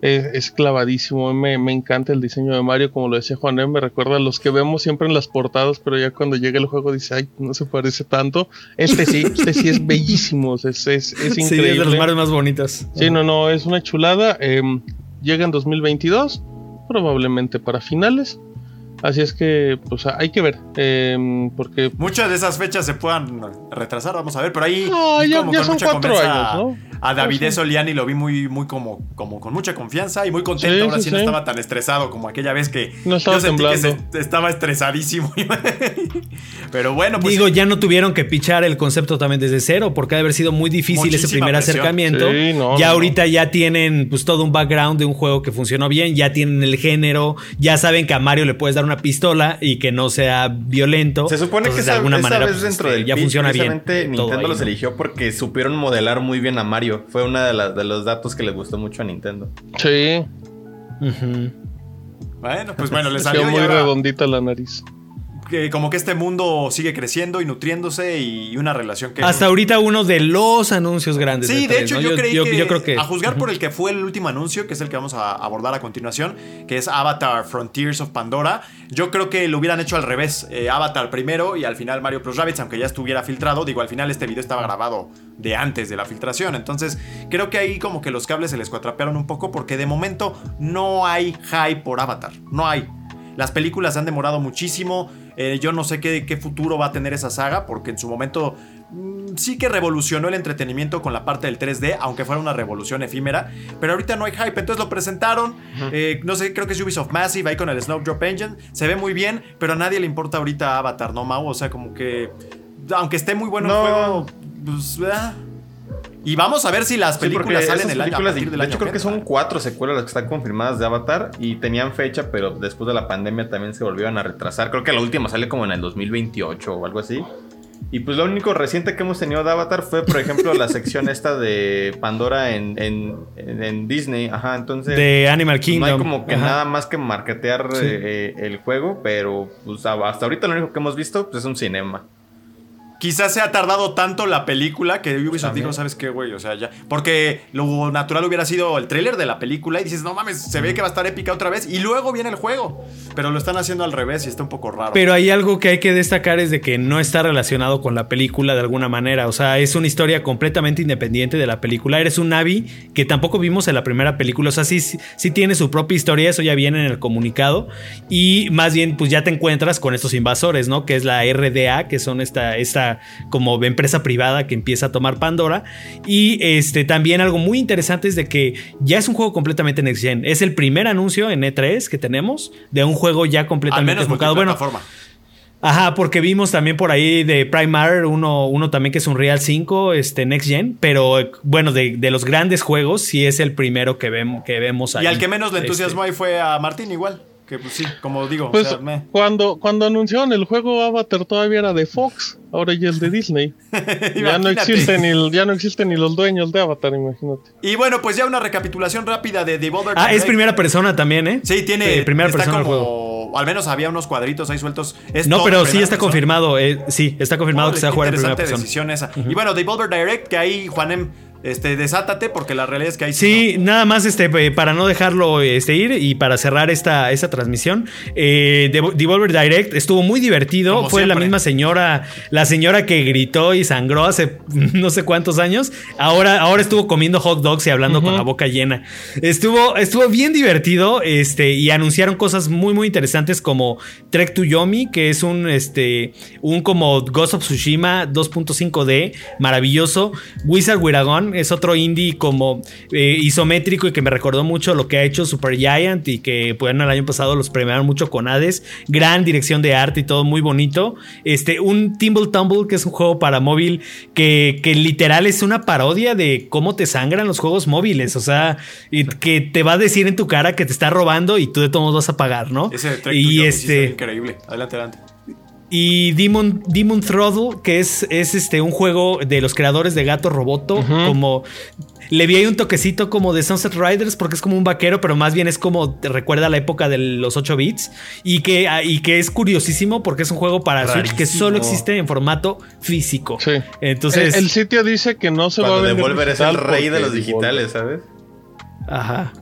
Speaker 3: Es, clavadísimo, me, me, encanta el diseño de Mario, como lo decía Juan, me recuerda a los que vemos siempre en las portadas, pero ya cuando llega el juego dice, ay, no se parece tanto. Este sí, este sí es bellísimo, es, es, es increíble. Sí, es
Speaker 4: de los Marios más bonitos.
Speaker 3: Sí, no, no, es una chulada. Em, llega en 2022 probablemente para finales. Así es que, pues hay que ver. Em, porque.
Speaker 1: Muchas de esas fechas se puedan retrasar, vamos a ver. Pero ahí.
Speaker 3: Ah, ya, son cuatro años, ¿no?
Speaker 1: A David Soliani lo vi muy, muy como, como con mucha confianza y muy contento. Ahora sí, no estaba tan estresado como aquella vez que
Speaker 3: no estaba yo sentí
Speaker 1: que estaba estresadísimo. Pero bueno,
Speaker 4: pues. Digo, ya no tuvieron que pichar el concepto también desde cero, porque ha haber sido muy difícil ese primer acercamiento. ya ahorita ya tienen pues todo un background de un juego que funcionó bien, ya tienen el género, ya saben que a Mario le puedes dar una pistola y que no sea violento.
Speaker 2: Se supone que de alguna manera pues, dentro este, del ya funciona bien. Nintendo los eligió porque supieron modelar muy bien a Mario fue uno de, de los datos que le gustó mucho a Nintendo.
Speaker 3: Sí.
Speaker 1: Bueno, pues bueno, le salió
Speaker 3: muy redondita la nariz
Speaker 1: como que este mundo sigue creciendo y nutriéndose y una relación que...
Speaker 4: Hasta ahorita uno de los anuncios grandes.
Speaker 1: Sí, de, hecho yo, creí que, creo que... A juzgar por el que fue el último anuncio, que es el que vamos a abordar a continuación, que es Avatar Frontiers of Pandora, yo creo que lo hubieran hecho al revés. Eh, Avatar primero y al final Mario Plus Rabbits, aunque ya estuviera filtrado. Digo, al final este video estaba grabado de antes de la filtración. Entonces, creo que ahí como que los cables se les cuatrapearon un poco porque de momento no hay hype por Avatar. No hay. Las películas han demorado muchísimo. Eh, yo no sé qué, qué, futuro va a tener esa saga, porque en su momento mm, sí que revolucionó el entretenimiento con la parte del 3D, aunque fuera una revolución efímera. Pero ahorita no hay hype, entonces lo presentaron. Eh, no sé, creo que es Ubisoft Massive ahí con el Snowdrop Engine. Se ve muy bien, pero a nadie le importa ahorita Avatar, ¿no, Mau? O sea, como que. Aunque esté muy bueno el juego, pues. Ah. Y vamos a ver si las películas salen el año.
Speaker 2: de, de hecho, creo que son cuatro secuelas las que están confirmadas de Avatar y tenían fecha, pero después de la pandemia también se volvieron a retrasar. Creo que la última sale como en el 2028 o algo así. Y pues lo único reciente que hemos tenido de Avatar fue, por ejemplo, la sección esta de Pandora en, en, Disney. Ajá, entonces.
Speaker 4: De Animal Kingdom.
Speaker 2: No hay como que nada más que marketear eh, el juego, pero pues hasta ahorita lo único que hemos visto pues, es un cinema.
Speaker 1: Quizás se ha tardado tanto la película que Ubisoft dijo, ¿sabes qué, güey? O sea, ya. Porque lo natural hubiera sido el tráiler de la película y dices, no mames, se ve que va a estar épica otra vez. Y luego viene el juego. Pero lo están haciendo al revés y está un poco raro.
Speaker 4: Pero hay algo que hay que destacar es de que no está relacionado con la película de alguna manera. O sea, es una historia completamente independiente de la película. Eres un Navi que tampoco vimos en la primera película. O sea, sí, sí tiene su propia historia, eso ya viene en el comunicado. Y más bien, pues ya te encuentras con estos invasores, ¿no? Que es la RDA, que son esta, esta como empresa privada que empieza a tomar Pandora. Y este, también algo muy interesante es de que ya es un juego completamente next gen. Es el primer anuncio en E3 que tenemos de un juego ya completamente enfocado. Bueno, Ajá, porque vimos también por ahí de Primar uno, uno también que es un Real 5, este Next Gen, pero bueno, de, los grandes juegos sí es el primero que, vemos que vemos ahí.
Speaker 1: Y al que menos le entusiasmó este. ahí fue a Martín igual. Que pues sí, como digo.
Speaker 3: Pues, cuando, cuando anunciaron el juego Avatar todavía era de Fox, ahora ya es de Disney. ya, no existe ni, ya no existen ni los dueños de Avatar, imagínate.
Speaker 1: Y bueno, pues ya una recapitulación rápida de The
Speaker 4: Ah, es primera persona también, ¿eh?
Speaker 1: Sí, tiene.
Speaker 4: primera persona el juego
Speaker 1: o al menos había unos cuadritos ahí sueltos.
Speaker 4: no, pero sí está confirmado. Eh, sí, está confirmado que se va a jugar en primera
Speaker 1: persona. decisión esa. Y bueno, Devolver Direct, que ahí Juanem este, desátate porque la realidad es que hay...
Speaker 4: Sí, nada más este, eh, para no dejarlo este, ir y para cerrar esta, esta transmisión, eh, Devolver Direct estuvo muy divertido. Fue la misma señora, la señora que gritó y sangró hace no sé cuántos años. Ahora, ahora estuvo comiendo hot dogs y hablando con la boca llena. Estuvo, estuvo bien divertido este, y anunciaron cosas muy, muy interesantes como Trek to Yomi, que es un, este, un como Ghost of Tsushima 2.5D, maravilloso. Wizard Wiragon es otro indie como eh, isométrico y que me recordó mucho lo que ha hecho Super Giant y que bueno, el año pasado los premiaron mucho con Hades. Gran dirección de arte y todo muy bonito. Este, un Timble Tumble, que es un juego para móvil que, que literal es una parodia de cómo te sangran los juegos móviles. O sea, que te va a decir en tu cara que te está robando y tú de todos modos vas a pagar, ¿no?
Speaker 1: Ese y este increíble. Adelante, adelante.
Speaker 4: Y Demon, Demon Throttle, que es, es este, un juego de los creadores de Gato Roboto, como le vi ahí un toquecito como de Sunset Riders porque es como un vaquero, pero más bien es como te recuerda la época de los 8 bits y que, ah, y que es curiosísimo porque es un juego para Switch que solo existe en formato físico. Sí. Entonces
Speaker 3: el, sitio dice que no se va a vender
Speaker 2: Devolver es el rey de los digitales, ¿sabes?
Speaker 4: Ajá.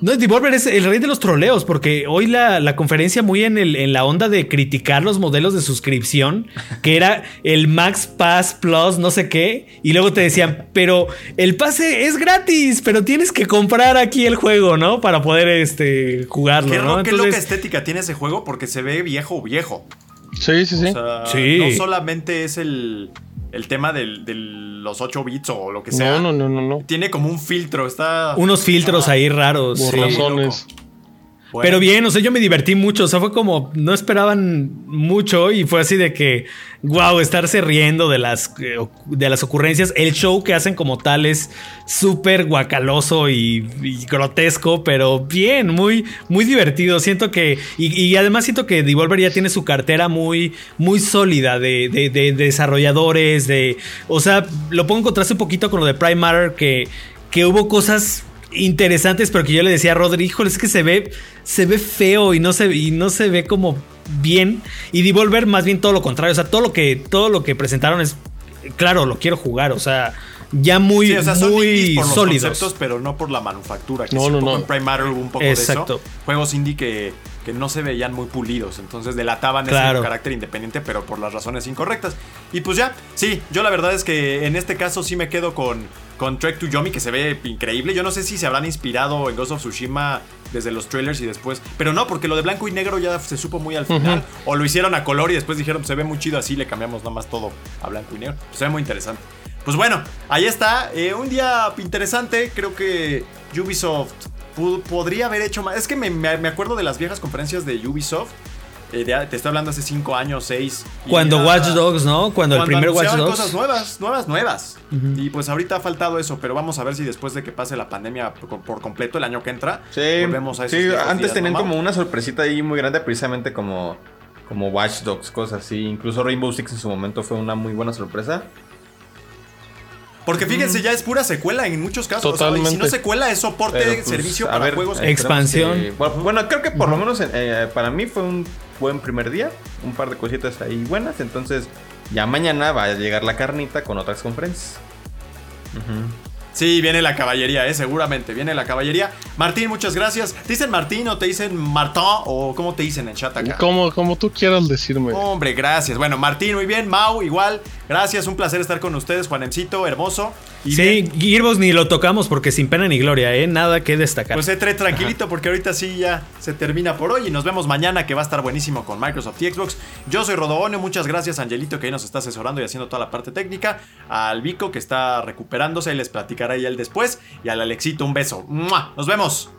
Speaker 4: No, Devolver es el rey de los troleos, porque hoy la, conferencia muy en, el, en la onda de criticar los modelos de suscripción, que era el Max Pass Plus, no sé qué, y luego te decían, pero el pase es gratis, pero tienes que comprar aquí el juego, ¿no? Para poder este, jugarlo, ¿Qué, ¿no?
Speaker 1: ¿Qué loca estética tiene ese juego? Porque se ve viejo, viejo.
Speaker 3: Sí, sí, sí.
Speaker 1: sí. No solamente es el, el tema de los 8 bits o lo que sea.
Speaker 3: No, no, no, no.
Speaker 1: Tiene como un filtro, está...
Speaker 4: Unos filtros ahí raros.
Speaker 3: Por
Speaker 4: Pero bien, o sea, yo me divertí mucho. O sea, fue como, no esperaban mucho y fue así de que, wow, estarse riendo de las, eh, de las ocurrencias. El show que hacen como tal es súper guacaloso y, grotesco, pero bien, muy, muy divertido. Siento que, y, además siento que Devolver ya tiene su cartera muy, muy sólida de, de, desarrolladores, de, o sea, lo pongo en contraste un poquito con lo de Prime Matter, que, que hubo cosas interesantes, pero que yo le decía a Rodri, híjole, es que se ve, se ve feo y no se, y no se ve como bien. Y Devolver más bien todo lo contrario. O sea, todo lo que, todo lo que presentaron es, claro, lo quiero jugar. O sea, ya muy, sí, o muy por sólidos. Los conceptos,
Speaker 1: pero no por la manufactura. Que no, no, no. En Prime Matter hubo un poco de eso. Juegos indie que, que no se veían muy pulidos. Entonces delataban ese carácter independiente, pero por las razones incorrectas. Y pues ya, sí, yo la verdad es que en este caso sí me quedo con con Trek to Yomi que se ve increíble. Yo no sé si se habrán inspirado en Ghost of Tsushima desde los trailers y después. Pero no, porque lo de blanco y negro ya se supo muy al final. O lo hicieron a color y después dijeron, se ve muy chido así, le cambiamos nada más todo a blanco y negro. Pues se ve muy interesante. Pues bueno, ahí está. Eh, un día interesante. Creo que Ubisoft podría haber hecho más. Es que me acuerdo de las viejas conferencias de Ubisoft eh, te estoy hablando hace 5 años, 6.
Speaker 4: Cuando Watch Dogs, ¿no? Cuando, el primer Watch Dogs.
Speaker 1: cosas nuevas, nuevas, nuevas. Y pues ahorita ha faltado eso, pero vamos a ver si después de que pase la pandemia por, completo el año que entra,
Speaker 2: sí, volvemos a eso. Sí, antes tenían como una sorpresita ahí muy grande, precisamente como, como Watch Dogs, cosas así. Incluso Rainbow Six en su momento fue una muy buena sorpresa.
Speaker 1: Porque fíjense, ya es pura secuela en muchos casos. Totalmente. si no secuela, es soporte, de pues, servicio para juegos.
Speaker 4: Expansión.
Speaker 2: bueno, creo que por lo menos eh, para mí fue un buen primer día. Un par de cositas ahí buenas. Entonces, ya mañana va a llegar la carnita con otras conferencias.
Speaker 1: Sí, viene la caballería, ¿eh? seguramente. Viene la caballería. Martín, muchas gracias. ¿Te dicen Martín o te dicen Martín o cómo te dicen en chat acá?
Speaker 3: Como, como tú quieras decirme.
Speaker 1: Hombre, gracias. Bueno, Martín, muy bien. Mau, igual. Gracias, un placer estar con ustedes, Juanemcito, hermoso.
Speaker 4: Sí, Gearbox ni lo tocamos porque sin pena ni gloria, ¿eh? Nada que destacar.
Speaker 1: Pues entre tranquilito porque ahorita sí ya se termina por hoy y nos vemos mañana que va a estar buenísimo con Microsoft y Xbox. Yo soy Rodobonio, muchas gracias Angelito que ahí nos está asesorando y haciendo toda la parte técnica. Al Vico que está recuperándose y les platicará ya él después. Y al Alexito un beso. Nos vemos.